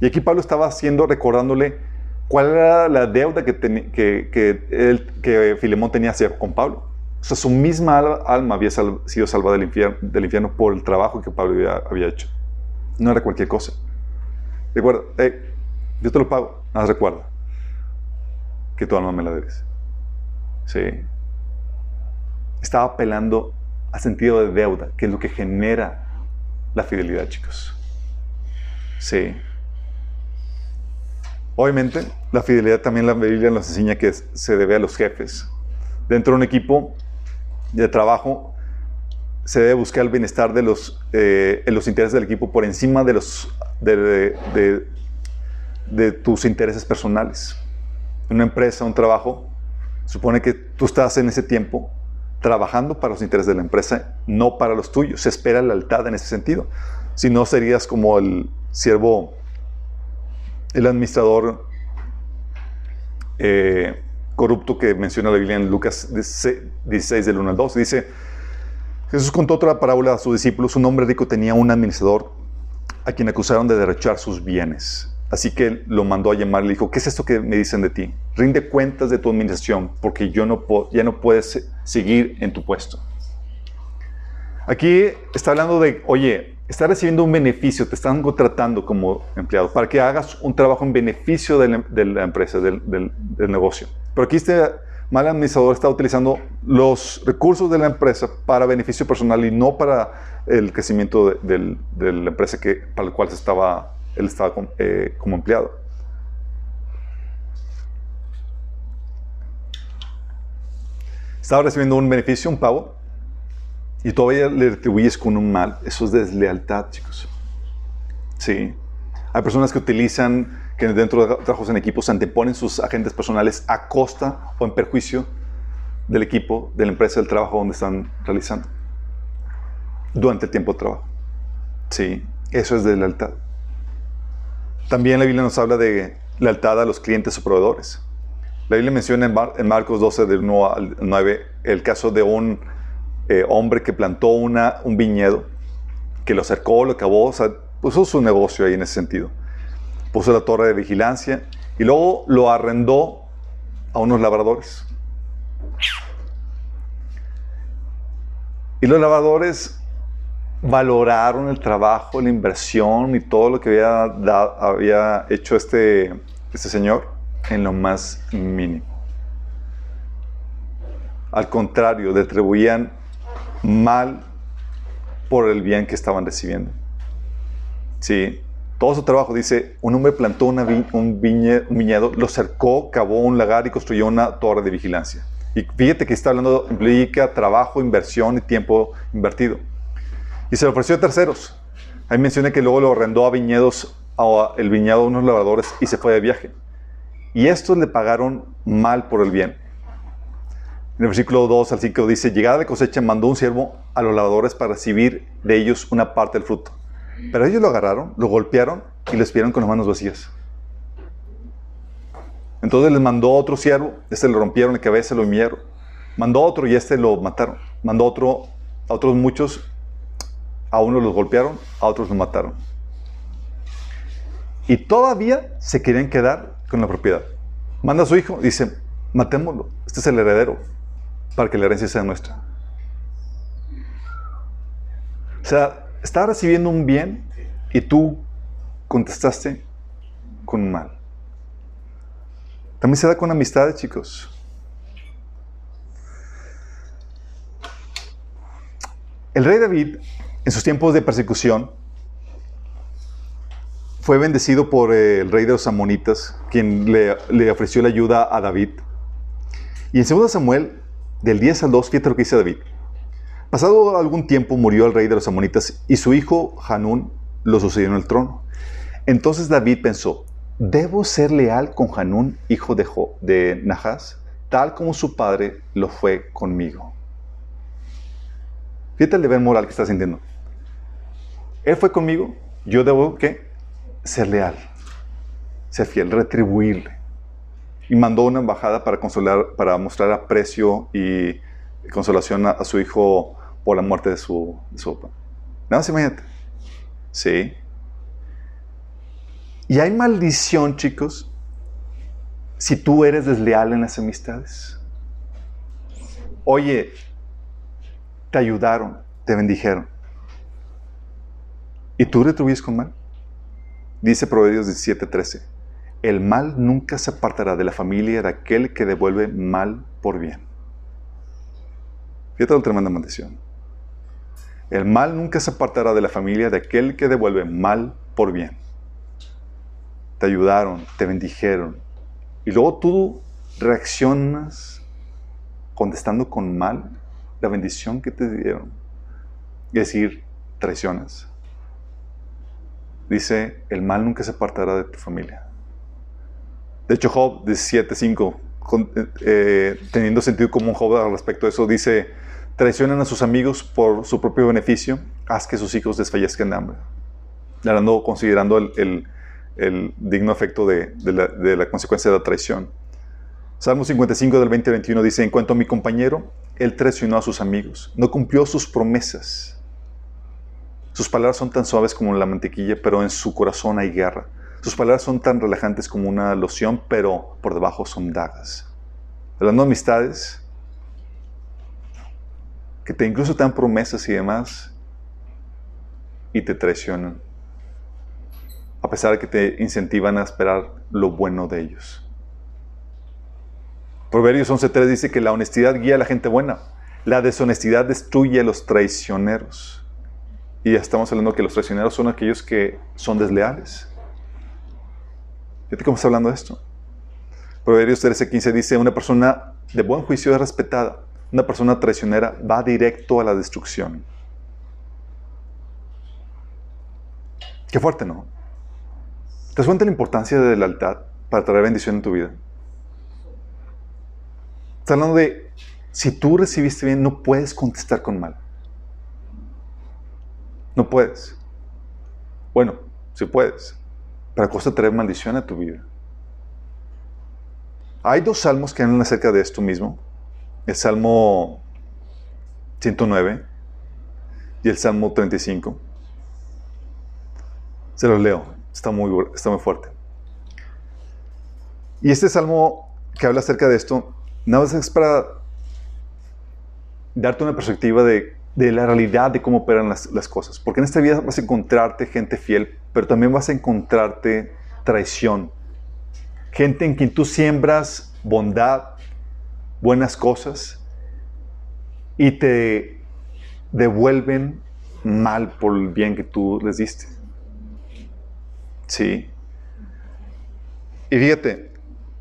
Y aquí Pablo estaba haciendo, recordándole cuál era la deuda que, que, que, que Filemón tenía hacia con Pablo. O sea, su misma alma había sido salvada del infierno, del infierno, por el trabajo que Pablo había, hecho. No era cualquier cosa. Recuerda, yo te lo pago, nada recuerda que tu alma me la debes. Sí. Estaba apelando a sentido de deuda, que es lo que genera la fidelidad, chicos. Sí. Obviamente, la fidelidad también la Biblia nos enseña que se debe a los jefes. Dentro de un equipo de trabajo, se debe buscar el bienestar de los, eh, intereses del equipo por encima de, de, tus intereses personales. Una empresa, un trabajo, supone que tú estás en ese tiempo trabajando para los intereses de la empresa, no para los tuyos. Se espera lealtad en ese sentido. Si no, serías como el siervo el administrador eh, corrupto que menciona la Biblia en Lucas 16 del 1 al 2. Dice, Jesús contó otra parábola a sus discípulos. Un hombre rico tenía un administrador a quien acusaron de derrochar sus bienes. Así que lo mandó a llamar y le dijo, ¿qué es esto que me dicen de ti? Rinde cuentas de tu administración porque yo no ya no puedes seguir en tu puesto. Aquí está hablando de, oye, estás recibiendo un beneficio, te están contratando como empleado para que hagas un trabajo en beneficio de la, empresa, del, negocio. Pero aquí este mal administrador está utilizando los recursos de la empresa para beneficio personal y no para el crecimiento de, la empresa que, para la cual estaba, él estaba eh, como empleado. Estaba recibiendo un beneficio, un pago, y todavía le retribuyes con un mal, eso es deslealtad, chicos. Sí. Hay personas que utilizan, que dentro de trabajos en equipo se anteponen sus agentes personales a costa o en perjuicio del equipo, de la empresa, del trabajo donde están realizando. Durante el tiempo de trabajo. Sí, eso es deslealtad. También la Biblia nos habla de lealtad a los clientes o proveedores. La Biblia menciona en, Marcos 12, del 1 al 9, el caso de un eh, hombre que plantó un viñedo, que lo acercó, lo acabó, o puso su negocio ahí en ese sentido. Puso la torre de vigilancia y luego lo arrendó a unos labradores. Y los labradores valoraron el trabajo, la inversión y todo lo que había, hecho este, este señor en lo más mínimo. Al contrario, atribuían mal por el bien que estaban recibiendo. Sí, todo su trabajo dice, un hombre plantó un, viñedo, lo cercó, cavó un lagar y construyó una torre de vigilancia. Y fíjate que está hablando, implica trabajo, inversión y tiempo invertido. Y se lo ofreció a terceros. Ahí menciona que luego lo arrendó a viñedos, a el viñedo de unos labradores y se fue de viaje. Y estos le pagaron mal por el bien. En el versículo 2 al 5 dice, llegada de cosecha mandó un siervo a los lavadores para recibir de ellos una parte del fruto. Pero ellos lo agarraron, lo golpearon y lo despidieron con las manos vacías. Entonces les mandó otro siervo, este le rompieron la cabeza, lo humillaron. Mandó otro y este lo mataron. Mandó otro, a otros muchos, a unos los golpearon, a otros los mataron. Y todavía se querían quedar con la propiedad. Manda a su hijo, dice, matémoslo, este es el heredero para que la herencia sea nuestra. O sea, estaba recibiendo un bien y tú contestaste con un mal. También se da con amistades, chicos. El rey David, en sus tiempos de persecución, fue bendecido por el rey de los amonitas, quien le, le ofreció la ayuda a David. Y en 2 Samuel del 10 al 2, fíjate lo que dice David. Pasado algún tiempo murió el rey de los amonitas y su hijo Hanún lo sucedió en el trono. Entonces David pensó, ¿debo ser leal con Hanún, hijo de, de Nahas, tal como su padre lo fue conmigo? Fíjate el deber moral que está sintiendo. Él fue conmigo, yo debo ¿qué? ser leal, ser fiel, retribuirle. Y mandó una embajada para consolar, para mostrar aprecio y consolación a, su hijo por la muerte de su, de su papá. Nada más imagínate. Sí. Y hay maldición, chicos, si tú eres desleal en las amistades. Oye, te ayudaron, te bendijeron. ¿Y tú retribuyes con mal? Dice Proverbios 17:13, el mal nunca se apartará de la familia de aquel que devuelve mal por bien. Fíjate la tremenda maldición. El mal nunca se apartará de la familia de aquel que devuelve mal por bien. Te ayudaron, te bendijeron. Y luego tú reaccionas contestando con mal la bendición que te dieron. Es decir, traicionas. Dice, el mal nunca se apartará de tu familia. De hecho, Job 17.5, eh, teniendo sentido común Job al respecto de eso, dice, traicionan a sus amigos por su propio beneficio, haz que sus hijos desfallezcan de hambre. Hablando, considerando el, digno efecto de, la, de, la, consecuencia de la traición. Salmo 55 del 20 al 21 dice, en cuanto a mi compañero, él traicionó a sus amigos, no cumplió sus promesas. Sus palabras son tan suaves como la mantequilla, pero en su corazón hay guerra. Sus palabras son tan relajantes como una loción, pero por debajo son dagas. Hablando de amistades, que te incluso te dan promesas y demás, y te traicionan, a pesar de que te incentivan a esperar lo bueno de ellos. Proverbios 11.3 dice que la honestidad guía a la gente buena, la deshonestidad destruye a los traicioneros. Y ya estamos hablando que los traicioneros son aquellos que son desleales. Fíjate cómo está hablando de esto. Proverbios 13:15 dice, una persona de buen juicio es respetada, una persona traicionera va directo a la destrucción. Qué fuerte, ¿no? ¿Te das la importancia de la lealtad para traer bendición en tu vida? Está hablando de, si tú recibiste bien, no puedes contestar con mal. No puedes. Bueno, sí puedes, pero a costa traer maldición a tu vida. Hay dos salmos que hablan acerca de esto mismo. El Salmo 109 y el Salmo 35. Se los leo, está muy, está muy fuerte. Y este salmo que habla acerca de esto, nada más es para darte una perspectiva de, la realidad de cómo operan las, las, cosas. Porque en esta vida vas a encontrarte gente fiel, pero también vas a encontrarte traición. Gente en quien tú siembras bondad, buenas cosas y te devuelven mal por el bien que tú les diste. Sí. Y fíjate,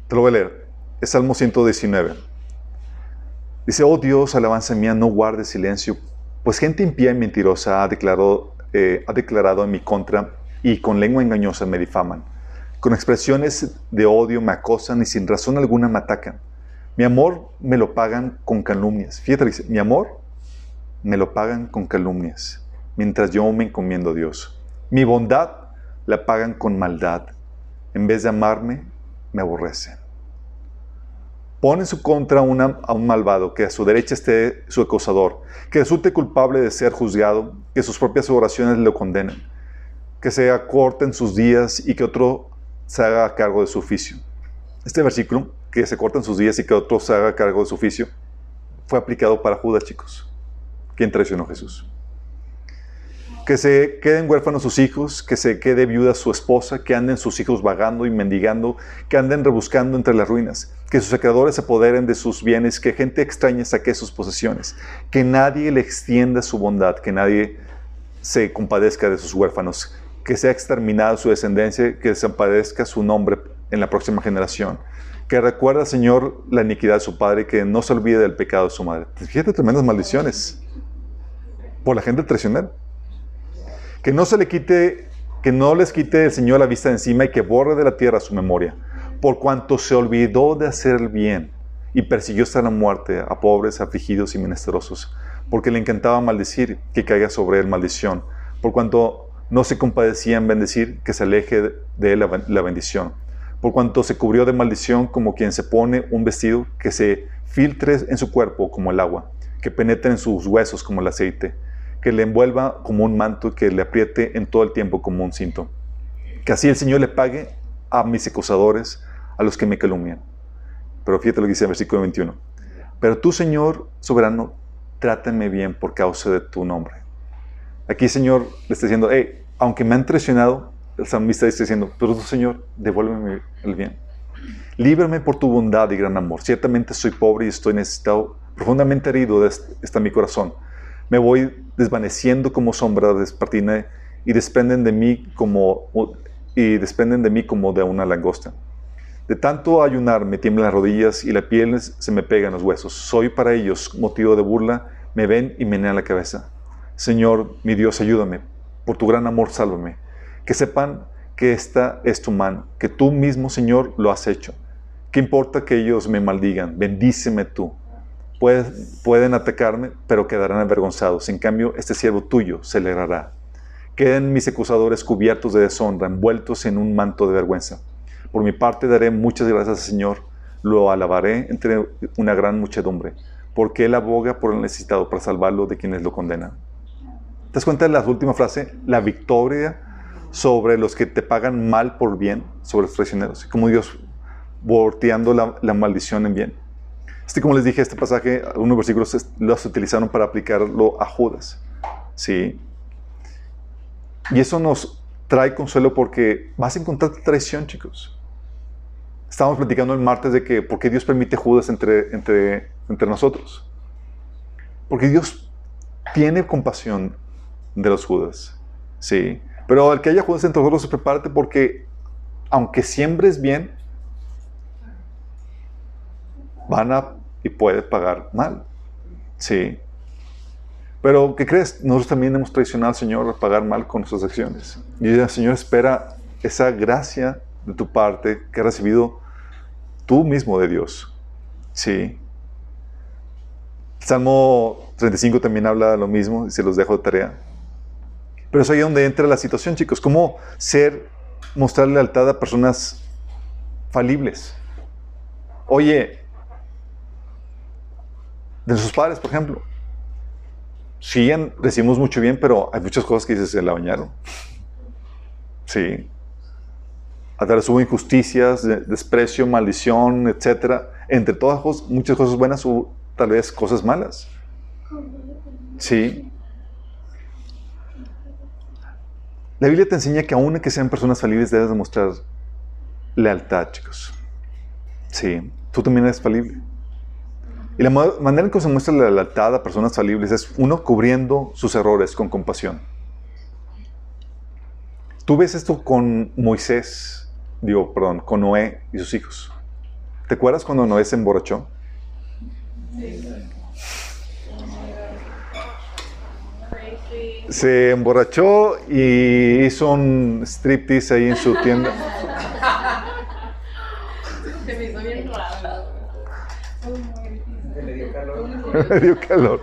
te lo voy a leer. Es Salmo 119. Dice, oh Dios, alabanza mía, no guarde silencio, pues gente impía y mentirosa ha declarado, eh, ha declarado en mi contra y con lengua engañosa me difaman. Con expresiones de odio me acosan y sin razón alguna me atacan. Mi amor me lo pagan con calumnias. Fíjate, dice, mi amor me lo pagan con calumnias, mientras yo me encomiendo a Dios. Mi bondad la pagan con maldad. En vez de amarme, me aborrecen. Pone en su contra a un malvado, que a su derecha esté su acusador, que resulte culpable de ser juzgado, que sus propias oraciones lo condenen, que se acorten sus días y que otro se haga cargo de su oficio. Este versículo que se cortan sus días y que otro se haga cargo de su oficio, fue aplicado para Judas, chicos, quien traicionó a Jesús. Que se queden huérfanos sus hijos, que se quede viuda su esposa, que anden sus hijos vagando y mendigando, que anden rebuscando entre las ruinas, que sus sacadores se apoderen de sus bienes, que gente extraña saque sus posesiones, que nadie le extienda su bondad, que nadie se compadezca de sus huérfanos, que sea exterminada su descendencia, que desaparezca su nombre en la próxima generación. Que recuerda, Señor, la iniquidad de su padre que no se olvide del pecado de su madre. Fíjate tremendas maldiciones por la gente traicionera. Que no se le quite, que no les quite el Señor la vista encima y que borre de la tierra su memoria, por cuanto se olvidó de hacer el bien y persiguió hasta la muerte a pobres, afligidos y menesterosos, porque le encantaba maldecir, que caiga sobre él maldición, por cuanto no se compadecía en bendecir, que se aleje de él la bendición, por cuanto se cubrió de maldición como quien se pone un vestido que se filtre en su cuerpo como el agua, que penetre en sus huesos como el aceite, que le envuelva como un manto y que le apriete en todo el tiempo como un cinto. Que así el Señor le pague a mis acusadores, a los que me calumnian. Pero fíjate lo que dice el versículo 21. Pero tú, Señor soberano, trátame bien por causa de tu nombre. Aquí, Señor, le está diciendo, hey, aunque me han traicionado, el salmista está diciendo, pero tú, Señor, devuélveme el bien. Líbrame por tu bondad y gran amor. Ciertamente soy pobre y estoy necesitado, profundamente herido está mi corazón me voy desvaneciendo como sombra y desprenden de mí como y desprenden de mí como de una langosta. De tanto ayunar me tiemblan las rodillas y la piel se me pega en los huesos. Soy para ellos motivo de burla, me ven y menean la cabeza. Señor, mi Dios, ayúdame. Por tu gran amor, sálvame. Que sepan que esta es tu mano, que tú mismo, Señor, lo has hecho. ¿Qué importa que ellos me maldigan? Bendíceme tú pueden atacarme, pero quedarán avergonzados. En cambio, este siervo tuyo se alegrará. Queden mis acusadores cubiertos de deshonra, envueltos en un manto de vergüenza. Por mi parte daré muchas gracias al Señor, lo alabaré entre una gran muchedumbre, porque Él aboga por el necesitado para salvarlo de quienes lo condenan. ¿Te das cuenta de la última frase? La victoria sobre los que te pagan mal por bien, sobre los traicioneros. Como Dios volteando la maldición en bien. Este, como les dije, este pasaje, algunos versículos los utilizaron para aplicarlo a Judas. ¿sí? Y eso nos trae consuelo porque vas a encontrar traición, chicos. Estábamos platicando el martes de que por qué Dios permite Judas entre, entre, entre nosotros. Porque Dios tiene compasión de los Judas. Sí. Pero al que haya Judas entre nosotros, prepárate porque aunque siembres bien, van a y puede pagar mal. Sí. Pero, ¿qué crees? Nosotros también hemos traicionado al Señor a pagar mal con nuestras acciones. Y el Señor espera esa gracia de tu parte que has recibido tú mismo de Dios. Sí. Salmo 35 también habla lo mismo y se los dejo de tarea. Pero es ahí donde entra la situación, chicos. ¿Cómo ser, mostrar lealtad a personas falibles? Oye, de sus padres, por ejemplo. Sí, decimos mucho bien, pero hay muchas cosas que dices, se la bañaron. Sí. A través hubo injusticias, desprecio, maldición, etc. Entre todas muchas cosas buenas hubo tal vez cosas malas. Sí. La Biblia te enseña que aún que sean personas falibles debes demostrar lealtad, chicos. Sí, tú también eres falible. Y la manera en que se muestra la lealtad a personas falibles es uno cubriendo sus errores con compasión. Tú ves esto con Moisés, digo, perdón, con Noé y sus hijos. ¿Te acuerdas cuando Noé se emborrachó? Se emborrachó y hizo un striptease ahí en su tienda. Me dio calor.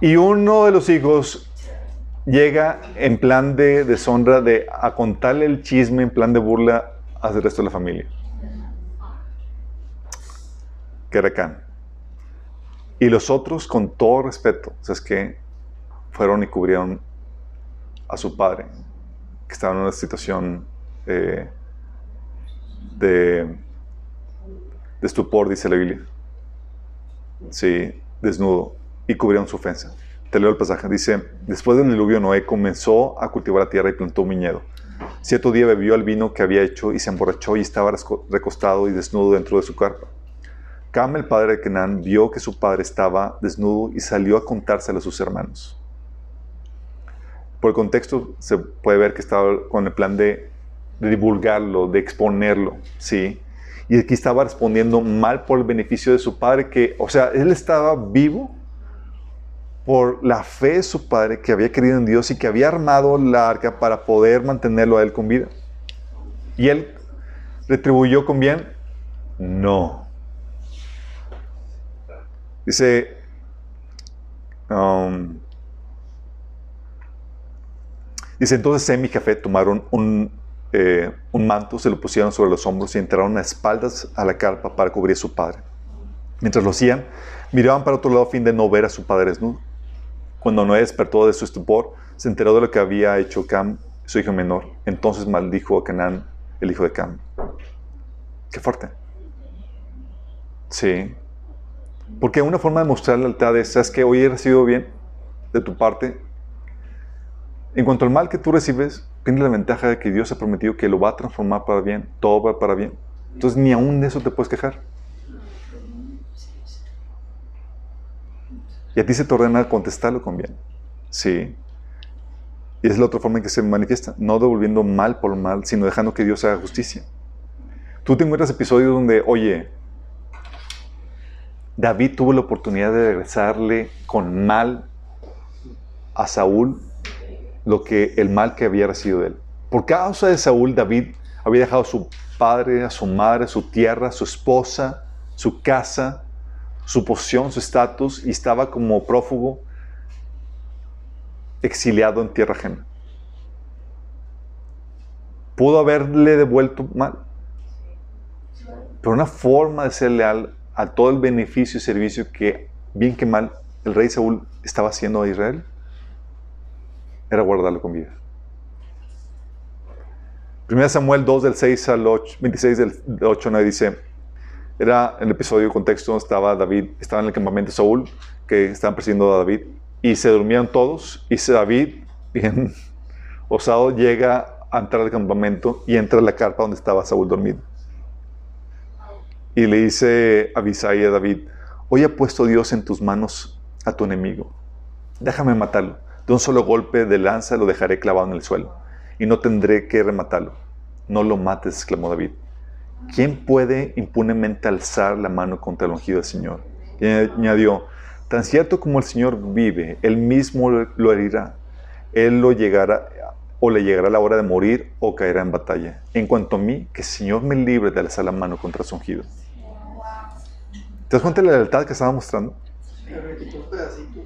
Y uno de los hijos llega en plan de deshonra de a contarle el chisme, en plan de burla al resto de la familia. Kerakán. Y los otros, con todo respeto, ¿sabes qué? Fueron y cubrieron a su padre, que estaba en una situación eh, de, de estupor, dice la Biblia. Sí, desnudo, y cubrieron su ofensa. Te leo el pasaje. Dice, después del diluvio Noé comenzó a cultivar la tierra y plantó un viñedo. Cierto día bebió el vino que había hecho y se emborrachó y estaba recostado y desnudo dentro de su carpa. Cam, el padre de Kenan, vio que su padre estaba desnudo y salió a contárselo a sus hermanos. por el contexto se puede ver que estaba con el plan de, de divulgarlo, de exponerlo, ¿sí? Y aquí estaba respondiendo mal por el beneficio de su padre, que, o sea, él estaba vivo por la fe de su padre que había creído en Dios y que había armado la arca para poder mantenerlo a él con vida. ¿Y él retribuyó con bien? No. Dice, um, dice entonces Sem y Jafet tomaron un, eh, un manto, se lo pusieron sobre los hombros y entraron a espaldas a la carpa para cubrir a su padre. Mientras lo hacían, miraban para otro lado a fin de no ver a su padre desnudo. Cuando Noé despertó de su estupor, se enteró de lo que había hecho Cam, su hijo menor. Entonces maldijo a Canaán, el hijo de Cam. Qué fuerte. Sí. Porque una forma de mostrar lealtad es, ¿sabes que Hoy he recibido bien de tu parte. En cuanto al mal que tú recibes, tienes la ventaja de que Dios ha prometido que lo va a transformar para bien. Todo va para bien. Entonces ni aún de eso te puedes quejar. Y a ti se te ordena contestarlo con bien. Sí. Y es la otra forma en que se manifiesta. No devolviendo mal por mal, sino dejando que Dios haga justicia. Tú te encuentras episodios donde, oye, David tuvo la oportunidad de regresarle con mal a Saúl lo que el mal que había recibido de él. Por causa de Saúl, David había dejado a su padre, a su madre, su tierra, su esposa, su casa, su posición, su estatus, y estaba como prófugo, exiliado en tierra ajena. Pudo haberle devuelto mal, pero una forma de ser leal a todo el beneficio y servicio que, bien que mal, el rey Saúl estaba haciendo a Israel, era guardarlo con vida. 1 Samuel 2 del 6 al 8, 26 del 8 9 dice, era el episodio contexto donde estaba David, estaba en el campamento de Saúl, que estaban persiguiendo a David, y se durmieron todos, y David, bien osado, llega a entrar al campamento y entra a la carpa donde estaba Saúl dormido. Y le dice a Abisai a David, hoy ha puesto Dios en tus manos a tu enemigo. Déjame matarlo. De un solo golpe de lanza lo dejaré clavado en el suelo y no tendré que rematarlo. No lo mates, exclamó David. ¿quién puede impunemente alzar la mano contra el ungido del Señor? Y añadió, tan cierto como el Señor vive, Él mismo lo herirá. Él lo llegará o le llegará la hora de morir o caerá en batalla. En cuanto a mí, que el Señor me libre de alzar la mano contra su ungido. ¿Te das cuenta de la lealtad que estaba mostrando? Le quitó un pedacito.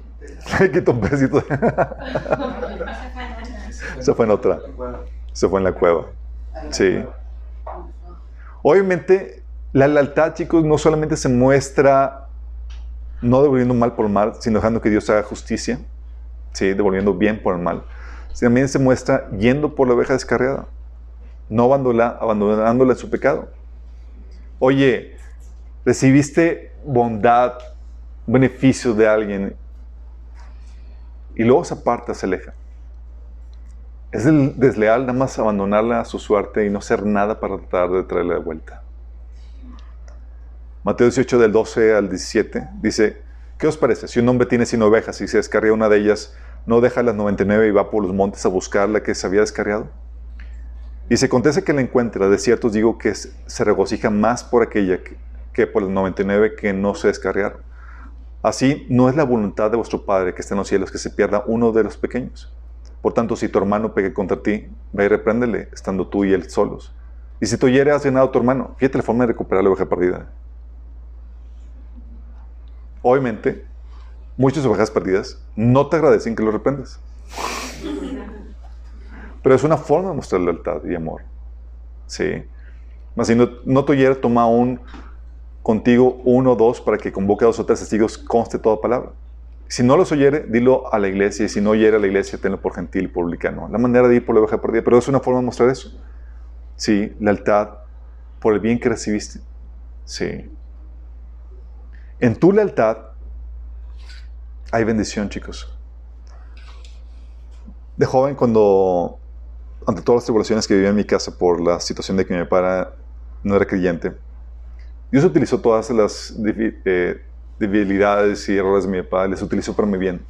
Le quitó un pedacito. Se fue en otra. Se fue en la cueva. Sí. Obviamente, la lealtad, chicos, no solamente se muestra no devolviendo mal por mal, sino dejando que Dios haga justicia, ¿sí? devolviendo bien por el mal. También se muestra yendo por la oveja descarriada, no abandonándola en su pecado. Oye, recibiste bondad, beneficio de alguien y luego se aparta, se aleja. Es desleal nada más abandonarla a su suerte y no hacer nada para tratar de traerla de vuelta. Mateo 18 del 12 al 17 dice, ¿qué os parece? Si un hombre tiene 100 ovejas y se descarría una de ellas, ¿no deja las 99 y va por los montes a buscar la que se había descarriado? Y se acontece que la encuentra, de cierto os digo que se regocija más por aquella que, que por las 99 que no se descarriaron. Así no es la voluntad de vuestro Padre que está en los cielos que se pierda uno de los pequeños. Por tanto, si tu hermano pegue contra ti, ve y repréndele, estando tú y él solos. Y si tú oyere has llenado a tu hermano, fíjate la forma de recuperar la oveja perdida. Obviamente, muchas ovejas perdidas no te agradecen que lo reprendas. Pero es una forma de mostrar lealtad y amor. Sí. Más si no, no te oyere, toma un contigo uno o dos para que convoque a dos o tres testigos, conste toda palabra. Si no los oyere, dilo a la iglesia, y si no oyere a la iglesia, tenlo por gentil y publicano. La manera de ir por la oveja perdida, pero es una forma de mostrar eso. Sí, lealtad por el bien que recibiste. Sí. En tu lealtad hay bendición, chicos. De joven, cuando, ante todas las tribulaciones que vivía en mi casa por la situación de que mi padre no era creyente, Dios utilizó todas las eh, debilidades y errores de mi papá, les utilizó para mi bien.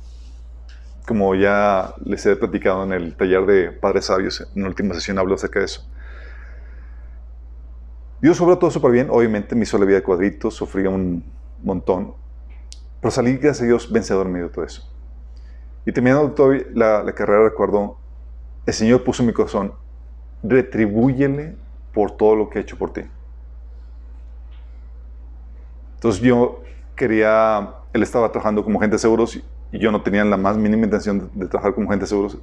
como ya les he platicado en el taller de Padres Sabios, en la última sesión hablo acerca de eso. Dios obró todo súper bien, obviamente me hizo la vida de cuadritos, sufría un montón, pero salí, gracias a Dios, vencedor en medio de todo eso. Y terminando la, la carrera, recuerdo, el Señor puso en mi corazón, retribúyele por todo lo que ha hecho por ti. Entonces yo quería, él estaba trabajando como agente de seguros y yo no tenía la más mínima intención de, trabajar como agente de seguros.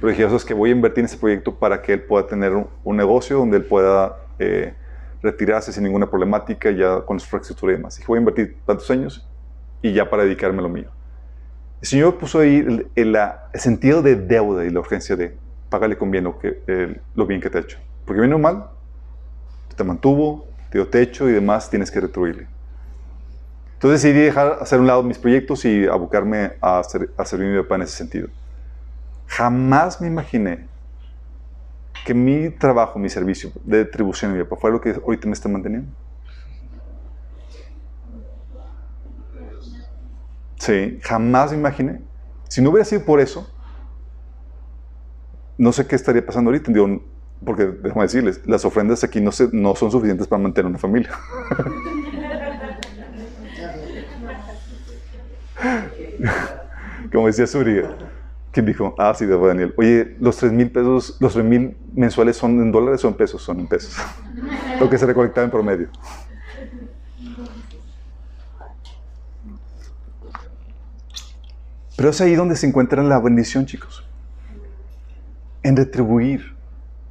Pero dije, eso es que voy a invertir en ese proyecto para que él pueda tener un, negocio donde él pueda eh, retirarse sin ninguna problemática, ya con su infraestructura y demás. Dije, voy a invertir tantos años y ya para dedicarme a lo mío. El Señor puso ahí el, sentido de deuda y la urgencia de pagarle con bien lo, que, lo bien que te ha hecho. Porque vino mal, te mantuvo, te dio techo y demás, tienes que retribuirle. Entonces decidí dejar hacer un lado mis proyectos y abocarme a, hacer, a servir a mi papá en ese sentido. Jamás me imaginé que mi trabajo, mi servicio de distribución a mi papá fue lo que ahorita me está manteniendo. Sí, jamás me imaginé. Si no hubiera sido por eso, no sé qué estaría pasando ahorita. porque déjame decirles, las ofrendas aquí no, no son suficientes para mantener una familia. Como decía Suri, ¿quién dijo? Ah, sí, de Daniel. Oye, los 3 mil pesos, los 3 mil mensuales son en dólares o en pesos? Son en pesos. Lo que se recolectaba en promedio. Pero es ahí donde se encuentra la bendición, chicos. En retribuir,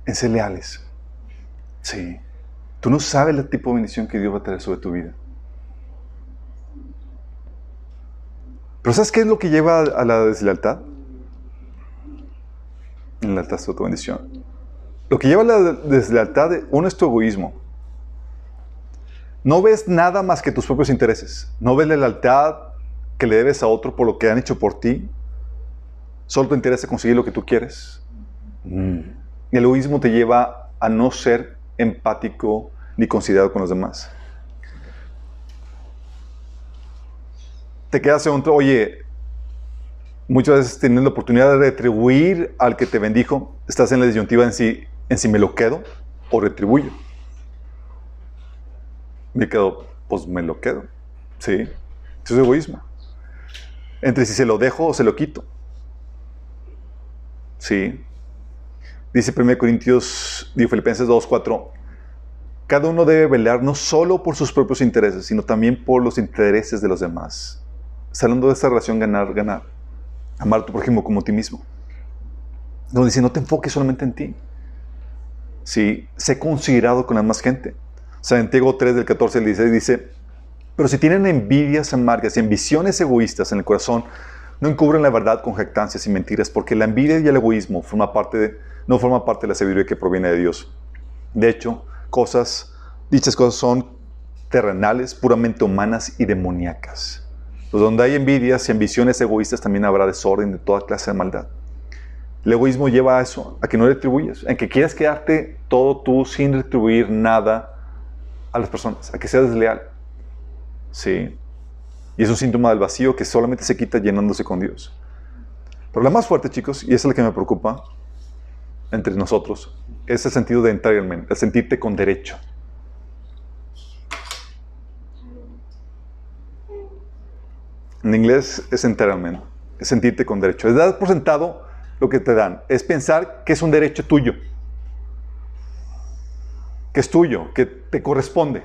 en ser leales. Sí. Tú no sabes el tipo de bendición que Dios va a traer sobre tu vida. Pero ¿sabes qué es lo que lleva a la deslealtad? En la lealtad tu bendición. Lo que lleva a la deslealtad, uno es tu egoísmo. No ves nada más que tus propios intereses. No ves la lealtad que le debes a otro por lo que han hecho por ti. Solo te interesa conseguir lo que tú quieres. Mm. El egoísmo te lleva a no ser empático ni considerado con los demás. Te quedas otro, oye, muchas veces tienes la oportunidad de retribuir al que te bendijo, estás en la disyuntiva en si, en si me lo quedo o retribuyo. Me quedo, pues me lo quedo. Sí, eso es egoísmo. Entre si se lo dejo o se lo quito. Sí. Dice 1 Corintios, digo Filipenses 2, 4. Cada uno debe velar no solo por sus propios intereses, sino también por los intereses de los demás hablando de esa relación ganar-ganar. Amar a tu prójimo como a ti mismo. Donde dice, no te enfoques solamente en ti. Sí, sé considerado con la más gente. Santiago 3 del 14 al 16 dice, pero si tienen envidias amargas y ambiciones egoístas en el corazón, no encubren la verdad con jactancias y mentiras, porque la envidia y el egoísmo forma parte no forma parte de la sabiduría que proviene de Dios. De hecho, cosas, dichas cosas son terrenales, puramente humanas y demoníacas. Pues donde hay envidias y ambiciones egoístas también habrá desorden de toda clase de maldad. El egoísmo lleva a eso, a que no retribuyes, en que quieras quedarte todo tú sin retribuir nada a las personas, a que seas desleal. Sí. Y es un síntoma del vacío que solamente se quita llenándose con Dios. Pero la más fuerte, chicos, y es la que me preocupa entre nosotros, es el sentido de entitlement, el sentirte con derecho. En inglés es entitlement, es sentirte con derecho. Es dar por sentado lo que te dan. Es pensar que es un derecho tuyo. Que es tuyo, que te corresponde.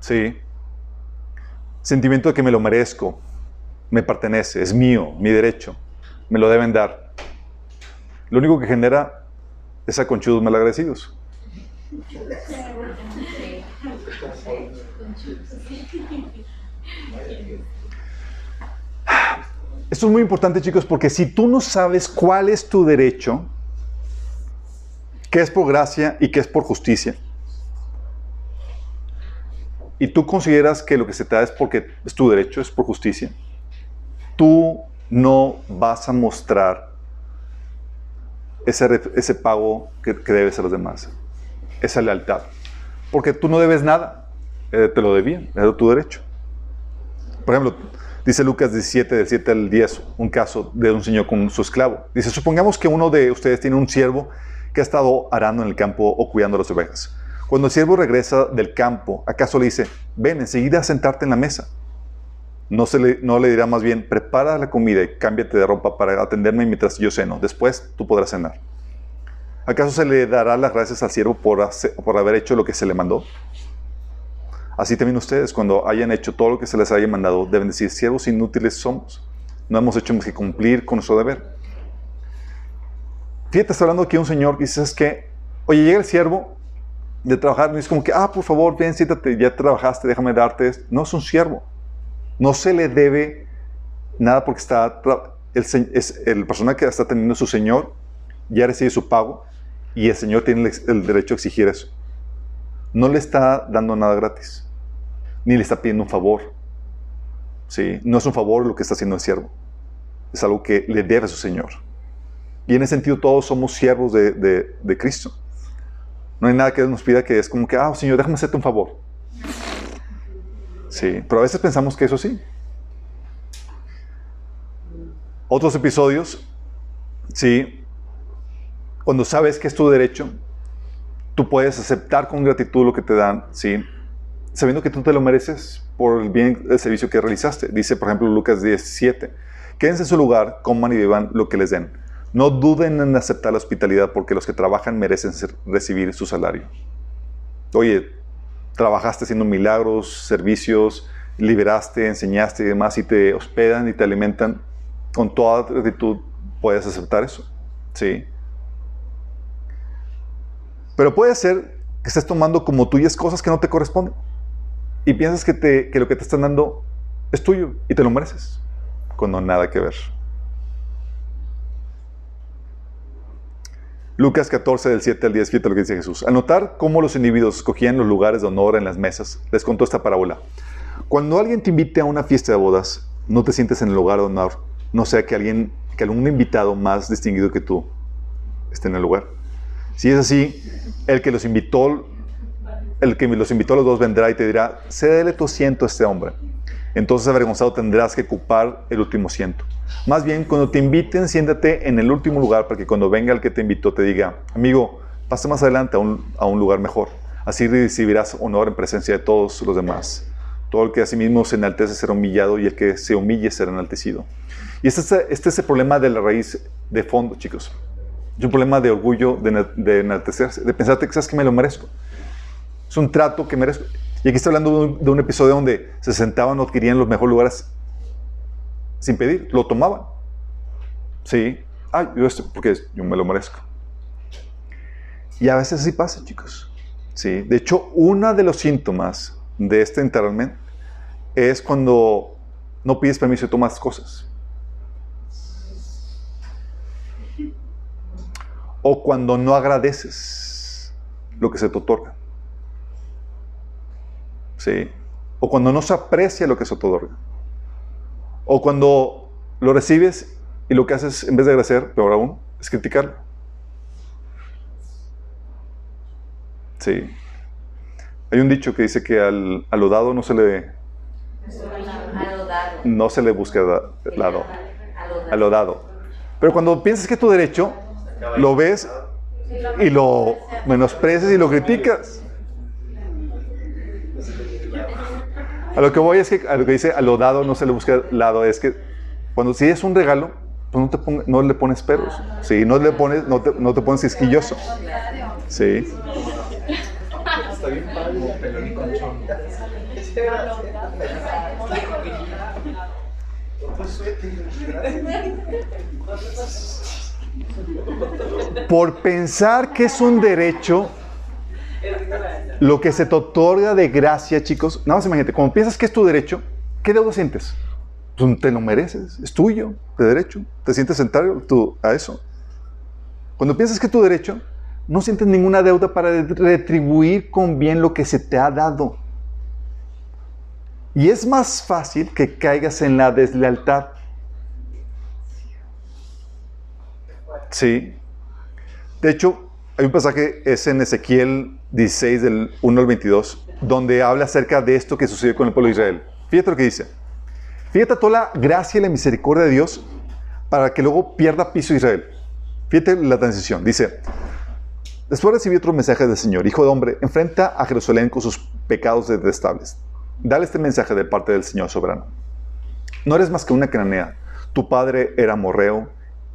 Sí. Sentimiento de que me lo merezco, me pertenece, es mío, mi derecho, me lo deben dar. Lo único que genera es a conchudos malagradecidos. Esto es muy importante, chicos, porque si tú no sabes cuál es tu derecho, qué es por gracia y qué es por justicia, y tú consideras que lo que se te da es porque es tu derecho, es por justicia, tú no vas a mostrar ese, ese pago que, debes a los demás, esa lealtad. Porque tú no debes nada, eh, te lo debían, era tu derecho. Por ejemplo, Dice Lucas 17, del 7 al 10, un caso de un señor con su esclavo. Dice, supongamos que uno de ustedes tiene un siervo que ha estado arando en el campo o cuidando las ovejas. Cuando el siervo regresa del campo, ¿acaso le dice, ven enseguida a sentarte en la mesa? No, se le, no le dirá más bien, prepara la comida y cámbiate de ropa para atenderme mientras yo ceno. Después tú podrás cenar. ¿Acaso se le dará las gracias al siervo por, por haber hecho lo que se le mandó? Así también ustedes, cuando hayan hecho todo lo que se les haya mandado, deben decir, siervos inútiles somos. No hemos hecho más que cumplir con nuestro deber. Fíjate, está hablando aquí un señor que dice, que, oye, llega el siervo de trabajar y es como que, ah, por favor, ven, siéntate, ya trabajaste, déjame darte esto. No es un siervo. No se le debe nada porque está, el, es, el persona que está teniendo su señor ya recibe su pago y el señor tiene el, el derecho a exigir eso. No le está dando nada gratis ni le está pidiendo un favor. ¿Sí? No es un favor lo que está haciendo el siervo. Es algo que le debe a su Señor. Y en ese sentido todos somos siervos de, de, Cristo. No hay nada que nos pida que es como que, ah, Señor, déjame hacerte un favor. Sí, pero a veces pensamos que eso sí. Otros episodios, sí, cuando sabes que es tu derecho, tú puedes aceptar con gratitud lo que te dan, sí, sabiendo que tú te lo mereces por el bien del servicio que realizaste. Dice, por ejemplo, Lucas 17, quédense en su lugar, coman y beban lo que les den. No duden en aceptar la hospitalidad porque los que trabajan merecen recibir su salario. Oye, trabajaste haciendo milagros, servicios, liberaste, enseñaste y demás, y te hospedan y te alimentan, con toda gratitud puedes aceptar eso. Sí. Pero puede ser que estés tomando como tuyas cosas que no te corresponden y piensas que, te, que lo que te están dando es tuyo y te lo mereces, cuando nada que ver. Lucas 14, del 7 al 10, fíjate lo que dice Jesús. Al notar cómo los individuos escogían los lugares de honor en las mesas, les contó esta parábola. Cuando alguien te invite a una fiesta de bodas, no te sientes en el lugar de honor, no sea que alguien, que algún invitado más distinguido que tú esté en el lugar. Si es así, el que los invitó el que los invitó a los dos vendrá y te dirá, cédele tu asiento a este hombre. Entonces avergonzado tendrás que ocupar el último asiento. Más bien, cuando te inviten, siéntate en el último lugar para que cuando venga el que te invitó te diga, amigo, pasa más adelante a un, lugar mejor. Así recibirás honor en presencia de todos los demás. Todo el que a sí mismo se enaltece será humillado y el que se humille será enaltecido. Y este es, este es el problema de la raíz de fondo, chicos. Es un problema de orgullo, de, enaltecerse, de pensarte que sabes que me lo merezco. Es un trato que merezco. Y aquí está hablando de un, episodio donde se sentaban o adquirían los mejores lugares sin pedir, lo tomaban. Sí, ay, yo esto, porque yo me lo merezco. Y a veces así pasa, chicos. Sí, de hecho, uno de los síntomas de este entitlement es cuando no pides permiso y tomas cosas. O cuando no agradeces lo que se te otorga. ¿sí? O cuando no se aprecia lo que se te otorga. O cuando lo recibes y lo que haces, en vez de agradecer, peor aún, es criticarlo. Sí. Hay un dicho que dice que al, a lo dado no se le... No se le busca lado. A lo dado. Pero cuando piensas que es tu derecho, lo ves y lo menosprecias y lo criticas. A lo que voy es que a lo que dice a lo dado no se le busca lado, es que cuando si es un regalo, pues no, te no le pones peros. Sí, no le pones, no te, no te pones esquilloso. Sí. Por pensar que es un derecho, lo que se te otorga de gracia, chicos, nada más imagínate, cuando piensas que es tu derecho, ¿qué deuda sientes? Pues te lo mereces, es tuyo, de derecho. ¿Te sientes sentado tú, a eso? Cuando piensas que es tu derecho, no sientes ninguna deuda para retribuir con bien lo que se te ha dado. Y es más fácil que caigas en la deslealtad. Sí. De hecho, hay un pasaje, es en Ezequiel 16, del 1 al 22, donde habla acerca de esto que sucedió con el pueblo de Israel. Fíjate lo que dice. Fíjate toda la gracia y la misericordia de Dios para que luego pierda piso Israel. Fíjate la transición. Dice, después recibí otro mensaje del Señor, Hijo de hombre, enfrenta a Jerusalén con sus pecados detestables. Dale este mensaje de parte del Señor soberano. No eres más que una cananea. Tu padre era morreo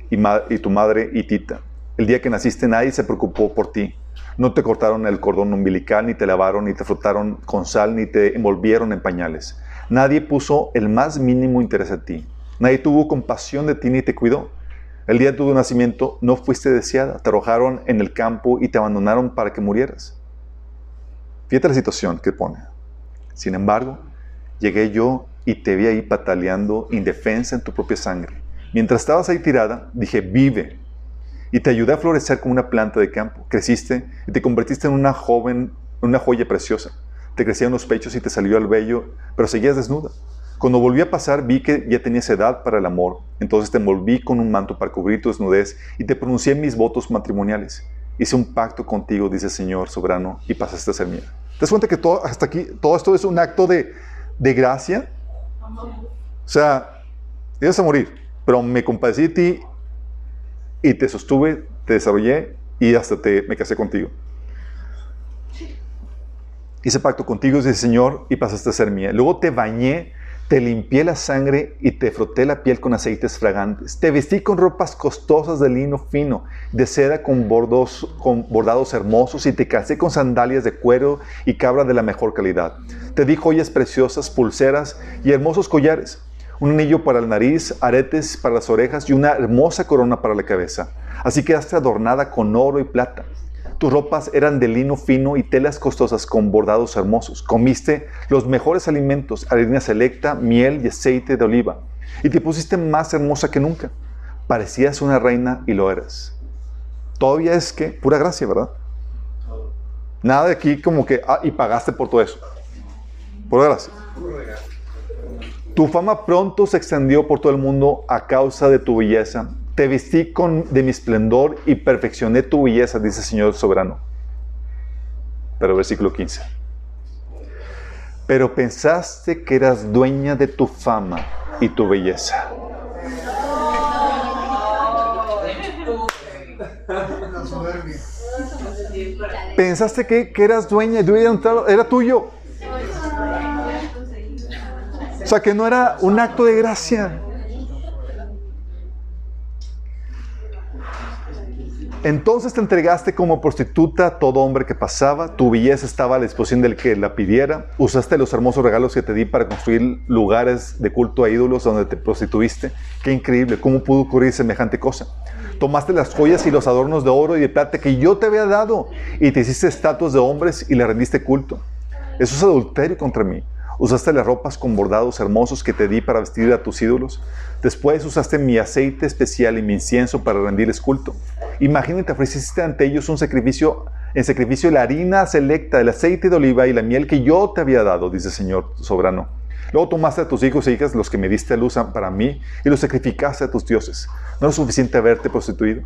y, y tu madre hitita. El día que naciste nadie se preocupó por ti. No te cortaron el cordón umbilical, ni te lavaron, ni te frotaron con sal, ni te envolvieron en pañales. Nadie puso el más mínimo interés en ti. Nadie tuvo compasión de ti ni te cuidó. El día de tu nacimiento no fuiste deseada. Te arrojaron en el campo y te abandonaron para que murieras. Fíjate la situación que pone. Sin embargo, llegué yo y te vi ahí pataleando indefensa en tu propia sangre. Mientras estabas ahí tirada, dije, vive. Y te ayudé a florecer como una planta de campo. Creciste y te convertiste en una joven, una joya preciosa te crecían los pechos y te salió el vello, pero seguías desnuda. Cuando volví a pasar, vi que ya tenías edad para el amor. Entonces te envolví con un manto para cubrir tu desnudez y te pronuncié mis votos matrimoniales. Hice un pacto contigo, dice el Señor soberano, y pasaste a ser mía. ¿Te das cuenta que todo, hasta aquí, todo esto es un acto de, de gracia? O sea, ibas a morir, pero me compadecí de ti y te sostuve, te desarrollé y hasta te, me casé contigo hice pacto contigo, dice Señor, y pasaste a ser mía. Luego te bañé, te limpié la sangre y te froté la piel con aceites fragantes. Te vestí con ropas costosas de lino fino, de seda con, bordos, con bordados hermosos, y te calcé con sandalias de cuero y cabra de la mejor calidad. Te di joyas preciosas, pulseras y hermosos collares, un anillo para la nariz, aretes para las orejas y una hermosa corona para la cabeza. Así quedaste adornada con oro y plata tus ropas eran de lino fino y telas costosas con bordados hermosos. Comiste los mejores alimentos, harina selecta, miel y aceite de oliva. Y te pusiste más hermosa que nunca. Parecías una reina y lo eras. Todavía es que, pura gracia, ¿verdad? Nada de aquí como que, ah, y pagaste por todo eso. Pura gracia. Tu fama pronto se extendió por todo el mundo a causa de tu belleza te vestí con, de mi esplendor y perfeccioné tu belleza, dice el Señor soberano. Pero versículo 15. Pero pensaste que eras dueña de tu fama y tu belleza. Pensaste que, eras dueña era tuyo. Sea, que no era un acto de gracia. Entonces te entregaste como prostituta a todo hombre que pasaba, tu belleza estaba a la disposición del que la pidiera, usaste los hermosos regalos que te di para construir lugares de culto a ídolos donde te prostituiste. Qué increíble, ¿cómo pudo ocurrir semejante cosa? Tomaste las joyas y los adornos de oro y de plata que yo te había dado y te hiciste estatuas de hombres y le rendiste culto. Eso es adulterio contra mí. Usaste las ropas con bordados hermosos que te di para vestir a tus ídolos. Después usaste mi aceite especial y mi incienso para rendirles culto. Imagínate, ofreciste ante ellos un sacrificio, en sacrificio la harina selecta, el aceite de oliva y la miel que yo te había dado, dice el Señor soberano. Luego tomaste a tus hijos e hijas, los que me diste a luz para mí, y los sacrificaste a tus dioses. ¿No era suficiente haberte prostituido?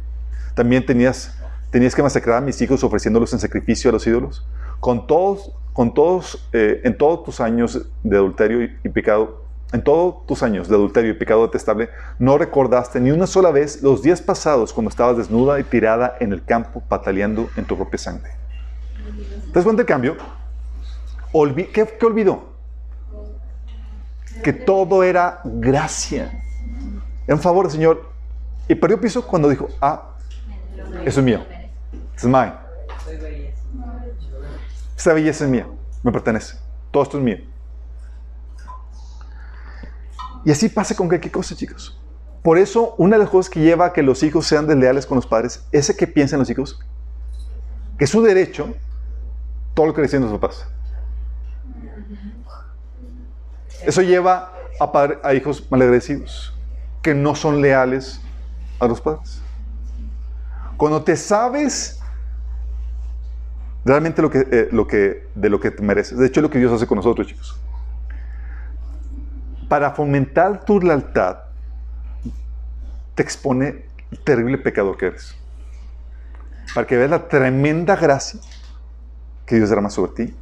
También tenías, tenías que masacrar a mis hijos ofreciéndolos en sacrificio a los ídolos. Con todos con todos, eh, en todos tus años de adulterio y, pecado, en todos tus años de adulterio y pecado detestable, no recordaste ni una sola vez los días pasados cuando estabas desnuda y tirada en el campo, pataleando en tu propia sangre. ¿Te das del cambio? ¿Qué, ¿Qué olvidó? Que todo era gracia. En favor del Señor. Y perdió piso cuando dijo, ah, eso es mío. Es mine. Esta belleza es mía, me pertenece. Todo esto es mío. Y así pasa con qué cosa, chicos. Por eso, una de las cosas que lleva a que los hijos sean desleales con los padres es que piensen los hijos que su derecho todo lo que dicen los papás. Eso lleva a, a hijos malagradecidos, que no son leales a los padres. Cuando te sabes realmente lo que, eh, lo que, de lo que te mereces. De hecho, es lo que Dios hace con nosotros, chicos. Para fomentar tu lealtad, te expone el terrible pecador que eres. Para que veas la tremenda gracia que Dios derrama sobre ti.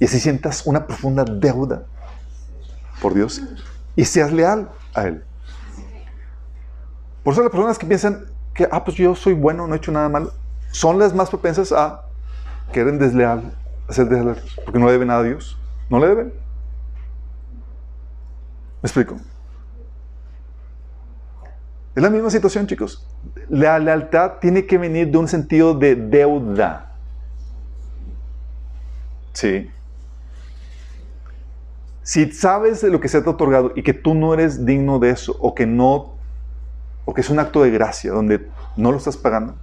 Y así sientas una profunda deuda por Dios y seas leal a Él. Por eso las personas que piensan que, ah, pues yo soy bueno, no he hecho nada malo, son las más propensas a querer desleal, a ser desleales, porque no le deben nada a Dios. No le deben. ¿Me explico? Es la misma situación, chicos. La lealtad tiene que venir de un sentido de deuda. Sí. Si sabes de lo que se te ha otorgado y que tú no eres digno de eso, o que no, o que es un acto de gracia donde no lo estás pagando,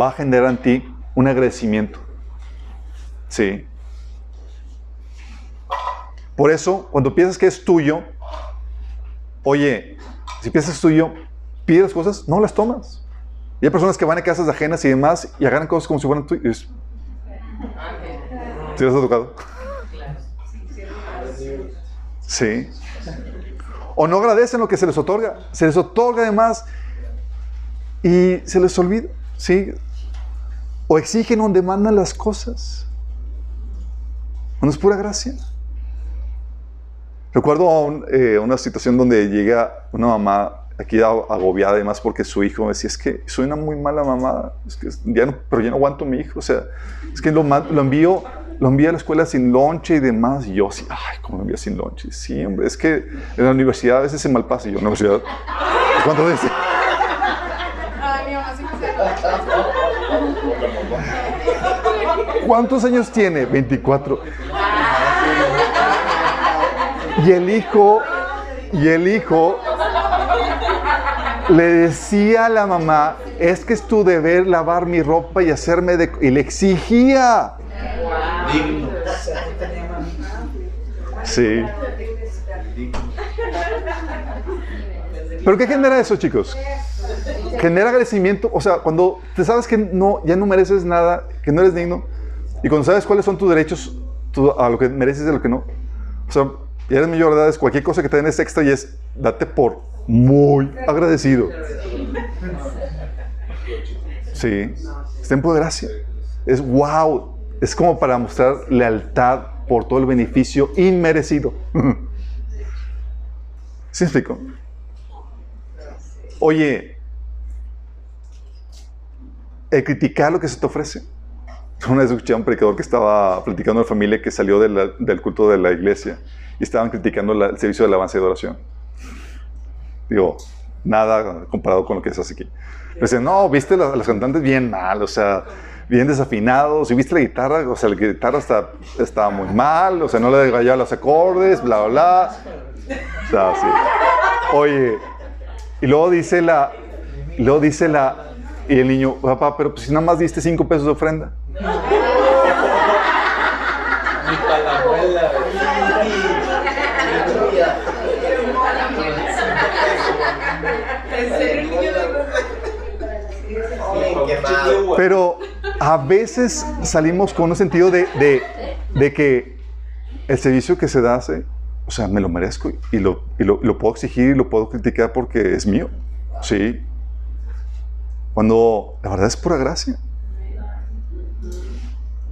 va a generar en ti un agradecimiento. Sí. Por eso, cuando piensas que es tuyo, oye, si piensas que es tuyo, pides cosas, no las tomas. Y hay personas que van a casas ajenas y demás y agarran cosas como si fueran tuyas. ¿Sí las ha tocado? Sí. O no agradecen lo que se les otorga. Se les otorga además y se les olvida. ¿Sí? O exigen o demandan las cosas. ¿No es pura gracia? Recuerdo eh, una situación donde llega una mamá aquí agobiada además porque su hijo me decía, es que soy una muy mala mamá, es que ya no, pero ya no aguanto a mi hijo, o sea, es que lo, lo envío lo envía a la escuela sin lonche y demás. Y yo así, ay, ¿cómo lo envía sin lonche? Sí, hombre, es que en la universidad a veces se malpasa. Y yo, ¿universidad? ¿Cuánto dice? ¿Cuántos años tiene? 24. Y el hijo, y el hijo le decía a la mamá, es que es tu deber lavar mi ropa y hacerme de... Y le exigía. Sí. ¿Pero qué genera eso, chicos? Genera agradecimiento. O sea, cuando te sabes que no, ya no mereces nada, que no eres digno, y cuando sabes cuáles son tus derechos a lo que mereces y a lo que no. O sea, ya eres mayor de edad, es cualquier cosa que te den es extra y es date por muy agradecido. Sí, está en poder gracia. Es wow, es como para mostrar lealtad por todo el beneficio inmerecido. ¿Sí explico? Oye, el criticar lo que se te ofrece. Una vez escuché a un predicador que estaba platicando a la familia que salió del culto de la iglesia y estaban criticando el servicio de alabanza y adoración. Digo, nada comparado con lo que hace aquí. Pero no, viste a las cantantes bien mal, o sea, bien desafinados. Si viste la guitarra, o sea, la guitarra está, estaba muy mal, o sea, no le gallaba los acordes, bla, bla, bla. O sea, sí. Oye, y luego dice la, luego dice la, y el niño, papá, pero pues si nada más diste cinco pesos de ofrenda. Pero a veces salimos con un sentido de, que el servicio que se da, o sea, me lo merezco y, lo, lo, puedo exigir y lo puedo criticar porque es mío. Sí. Cuando la verdad es pura gracia.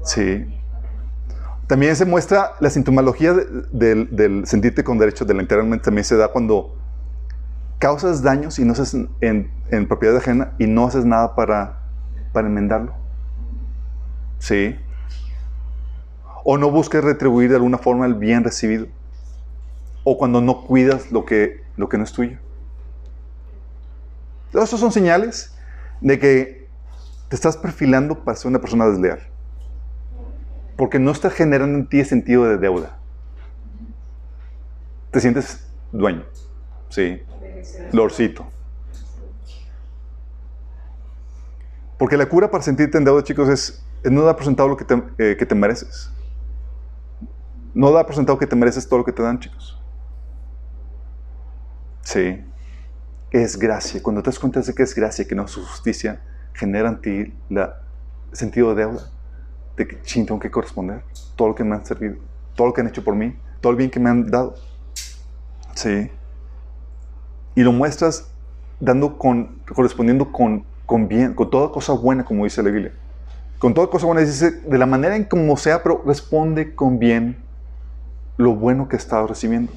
Sí. También se muestra la sintomología del, sentirte con derecho de la literalmente también se da cuando causas daños y no haces en, en propiedad ajena y no haces nada para, para enmendarlo. ¿Sí? O no busques retribuir de alguna forma el bien recibido. O cuando no cuidas lo que, lo que no es tuyo. Todos estos son señales de que te estás perfilando para ser una persona desleal. Porque no está generando en ti sentido de deuda. Te sientes dueño. Sí. Lorcito. Porque la cura para sentirte en deuda, chicos, es, no dar por sentado lo que te, eh, que te mereces. No dar por sentado que te mereces todo lo que te dan, chicos. Sí. Es gracia. Cuando te das cuenta de que es gracia, que no es justicia, genera en ti el sentido de deuda. De que, ching, tengo que corresponder. Todo lo que me han servido. Todo lo que han hecho por mí. Todo el bien que me han dado. Sí. Y lo muestras dando con, correspondiendo con con bien, con toda cosa buena, como dice la Biblia. Con toda cosa buena, dice, de la manera en como sea, pero responde con bien lo bueno que estás recibiendo.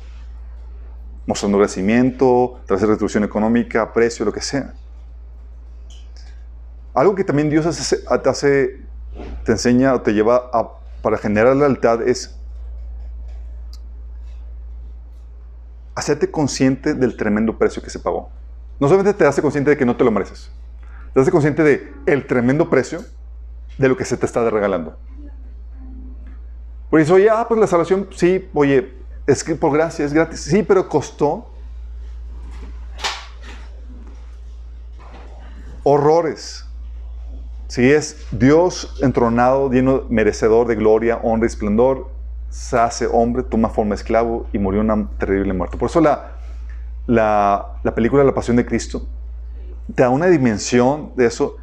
mostrando agradecimiento, tras retribución económica, precio, lo que sea. Algo que también Dios te hace, te enseña o te lleva a, para generar lealtad es hacerte consciente del tremendo precio que se pagó. No solamente te hace consciente de que no te lo mereces, te hace consciente de el tremendo precio de lo que se te está regalando. Por eso, oye, ah, pues la salvación, sí, oye, es que por gracia, es gratis. Sí, pero costó horrores. Si es Dios entronado, lleno, merecedor de gloria, honra y esplendor, se hace hombre, toma forma esclavo y murió una terrible muerte. Por eso la, la, la película La Pasión de Cristo te da una dimensión de eso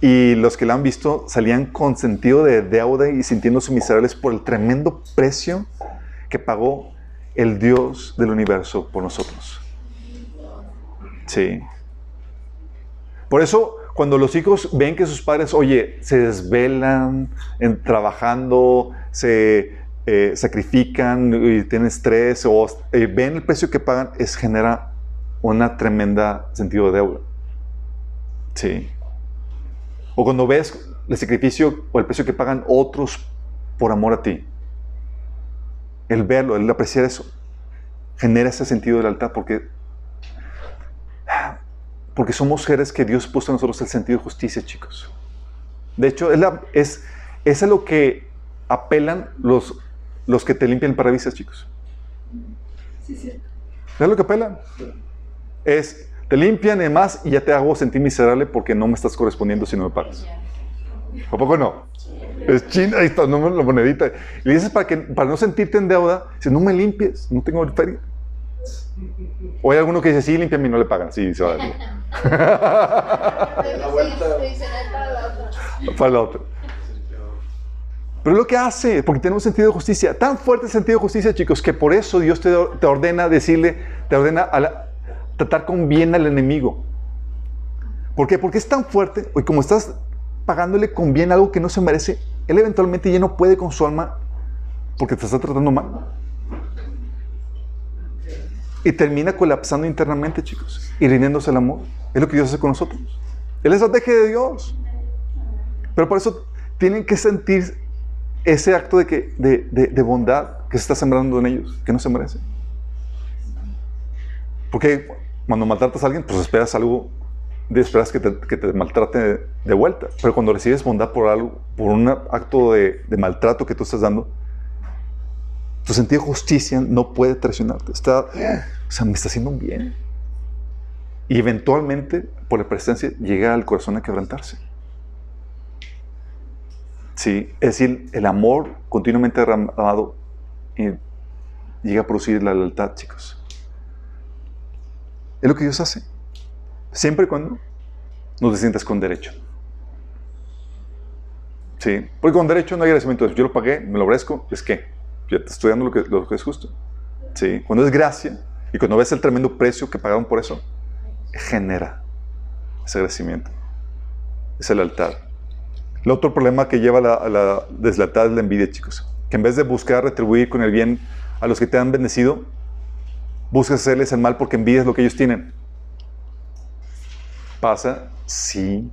y los que la han visto salían con sentido de deuda y sintiéndose miserables por el tremendo precio que pagó el Dios del universo por nosotros. Sí. Por eso, cuando los hijos ven que sus padres, oye, se desvelan en, trabajando, se eh, sacrifican y tienen estrés o eh, ven el precio que pagan, es genera una tremenda sentido de deuda. Sí. O cuando ves el sacrificio o el precio que pagan otros por amor a ti. El verlo, el apreciar eso, genera ese sentido de lealtad porque, porque somos seres que Dios puso en nosotros el sentido de justicia, chicos. De hecho, es, es, a lo que apelan los, los que te limpian el parabrisas, chicos. Sí, sí. ¿Es lo que apelan? Es, te limpian y demás y ya te hago sentir miserable porque no me estás correspondiendo si no me pagas. ¿A poco no? Es china, ahí está, no la monedita. Y le dices para, que, para no sentirte en deuda, si no me limpies, no tengo feria. O hay alguno que dice, sí, límpiame y no le pagan. Sí, se va a la vuelta. para la otra. Pero lo que hace, porque tenemos sentido de justicia, tan fuerte el sentido de justicia, chicos, que por eso Dios te, te ordena decirle, te ordena a la, tratar con bien al enemigo. ¿Por qué? Porque es tan fuerte, y como estás pagándole con bien algo que no se merece, él eventualmente ya no puede con su alma porque te está tratando mal. Y termina colapsando internamente, chicos, y rindiéndose el amor. Es lo que Dios hace con nosotros. Es la estrategia de Dios. Pero por eso tienen que sentir ese acto de, que, de, de bondad que se está sembrando en ellos, que no se merecen. Porque cuando maltratas a alguien, pues esperas algo, esperas que te, que te maltrate de, vuelta. Pero cuando recibes bondad por algo, por un acto de, maltrato que tú estás dando, tu sentido de justicia no puede traicionarte. Está, o sea, me está haciendo un bien. Y eventualmente, por la presencia, llega al corazón a quebrantarse. Sí, es decir, el amor continuamente derramado llega a producir la lealtad, chicos. Es lo que Dios hace. Siempre y cuando nos te sientas con derecho. Sí, porque con derecho no hay agradecimiento. Yo lo pagué, me lo ofrezco, es que dando lo que, lo que es justo. Sí, cuando es gracia y cuando ves el tremendo precio que pagaron por eso, genera ese agradecimiento, esa lealtad. El otro problema que lleva a la, deslealtad es la envidia, chicos. Que en vez de buscar retribuir con el bien a los que te han bendecido, buscas hacerles el mal porque envidias lo que ellos tienen. ¿Pasa? Sí.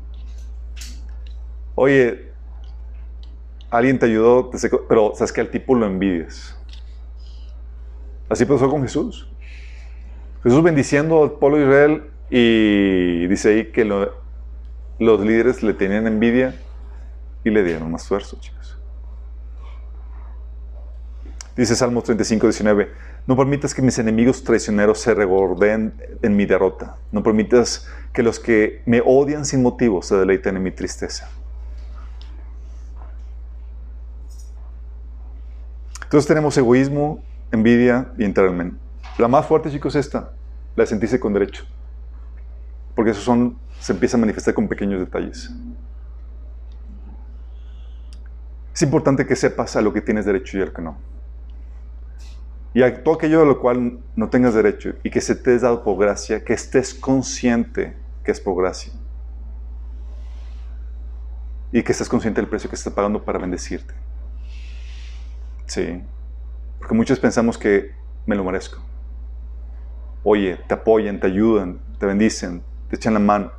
Oye, alguien te ayudó, pero sabes que al tipo lo envidias. Así pasó con Jesús. Jesús bendiciendo al pueblo de Israel y dice ahí que los líderes le tenían envidia y le dieron más esfuerzo, chicos. Dice Salmo 35, 19. No permitas que mis enemigos traicioneros se regorden en mi derrota. No permitas que los que me odian sin motivo se deleiten en mi tristeza. Entonces tenemos egoísmo, envidia y enterarme. La más fuerte, chicos, es esta, la de sentirse con derecho. Porque eso son, se empieza a manifestar con pequeños detalles. Es importante que sepas a lo que tienes derecho y a lo que no. Y a todo aquello de lo cual no tengas derecho y que se te es dado por gracia, que estés consciente que es por gracia. Y que estés consciente del precio que se está pagando para bendecirte. Sí. Porque muchos pensamos que me lo merezco. oye, te apoyan, te ayudan, te bendicen, te echan la mano,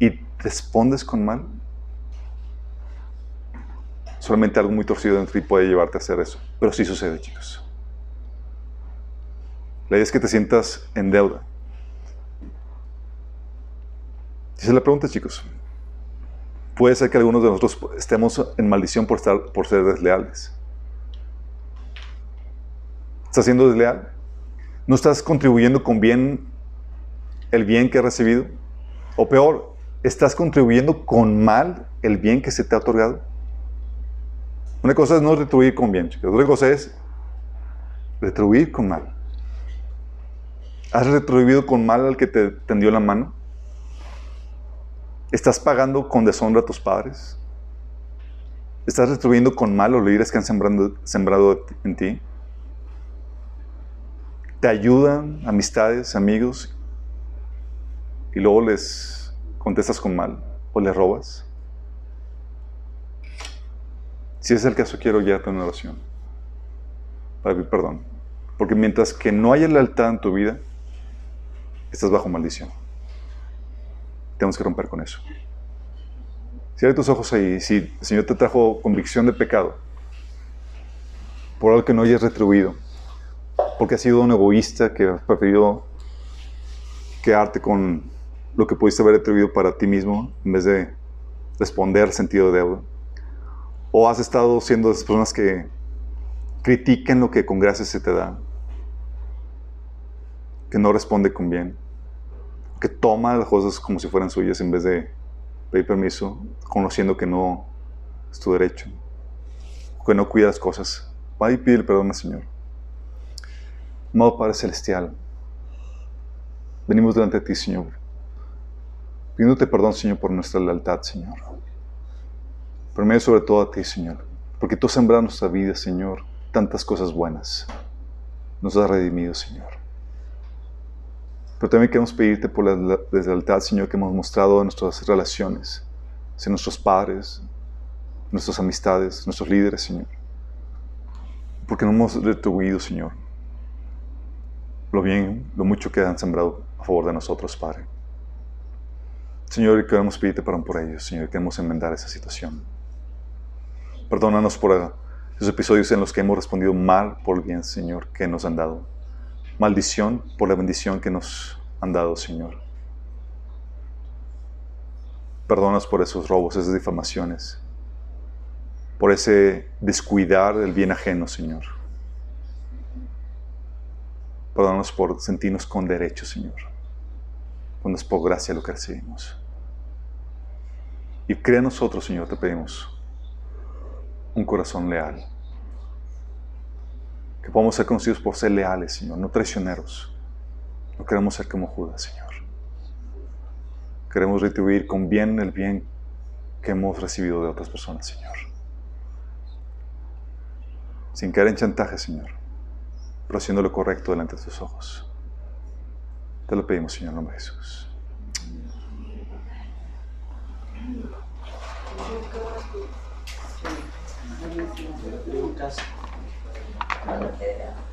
y respondes con mal, solamente algo muy torcido dentro de ti puede llevarte a hacer eso. Pero sí sucede, chicos. La idea es que te sientas en deuda. Esa es la pregunta, chicos. Puede ser que algunos de nosotros estemos en maldición por, estar, por ser desleales. ¿Estás siendo desleal? ¿No estás contribuyendo con bien el bien que has recibido? O peor, ¿estás contribuyendo con mal el bien que se te ha otorgado? Una cosa es no retribuir con bien. Otra cosa es retribuir con mal. ¿Has retribuido con mal al que te tendió la mano? ¿Estás pagando con deshonra a tus padres? ¿Estás retribuyendo con mal los líderes que han sembrado, sembrado en ti? ¿Te ayudan amistades, amigos? Y luego les contestas con mal o les robas. Si es el caso, quiero guiarte en oración para pedir perdón. Porque mientras que no haya lealtad en tu vida, estás bajo maldición. Tenemos que romper con eso. Cierra tus ojos ahí. Si el Señor te trajo convicción de pecado, por algo que no hayas retribuido, porque has sido un egoísta que has preferido quedarte con lo que pudiste haber retribuido para ti mismo en vez de responder sentido de deuda. O has estado siendo de esas personas que critican lo que con gracia se te da, que no responde con bien que toma las cosas como si fueran suyas en vez de pedir permiso, conociendo que no es tu derecho, que no cuida las cosas. Va y pide perdón al Señor. Amado Padre Celestial, venimos delante de ti, Señor, pidiéndote perdón, Señor, por nuestra lealtad, Señor. Me sobre todo a ti, Señor, porque tú has sembrado nuestra vida, Señor, tantas cosas buenas. Nos has redimido, Señor. Pero también queremos pedirte por la deslealtad, Señor, que hemos mostrado en nuestras relaciones, en nuestros padres, nuestras amistades, nuestros líderes, Señor. Porque no hemos retribuido, Señor, lo bien, lo mucho que han sembrado a favor de nosotros, Padre. Señor, queremos pedirte perdón por ellos, Señor, queremos enmendar esa situación. Perdónanos por esos episodios en los que hemos respondido mal por el bien, Señor, que nos han dado maldición por la bendición que nos han dado, Señor. Perdonas por esos robos, esas difamaciones, por ese descuidar del bien ajeno, Señor. Perdónanos por sentirnos con derecho, Señor, cuando es por gracia lo que recibimos. Y crea en nosotros, Señor, te pedimos un corazón leal que podamos ser conocidos por ser leales, Señor, no traicioneros. No queremos ser como Judas, Señor. Queremos retribuir con bien el bien que hemos recibido de otras personas, Señor. Sin caer en chantaje, Señor, pero haciendo lo correcto delante de tus ojos. Te lo pedimos, Señor, en nombre de Jesús. Lucas. 我的天呀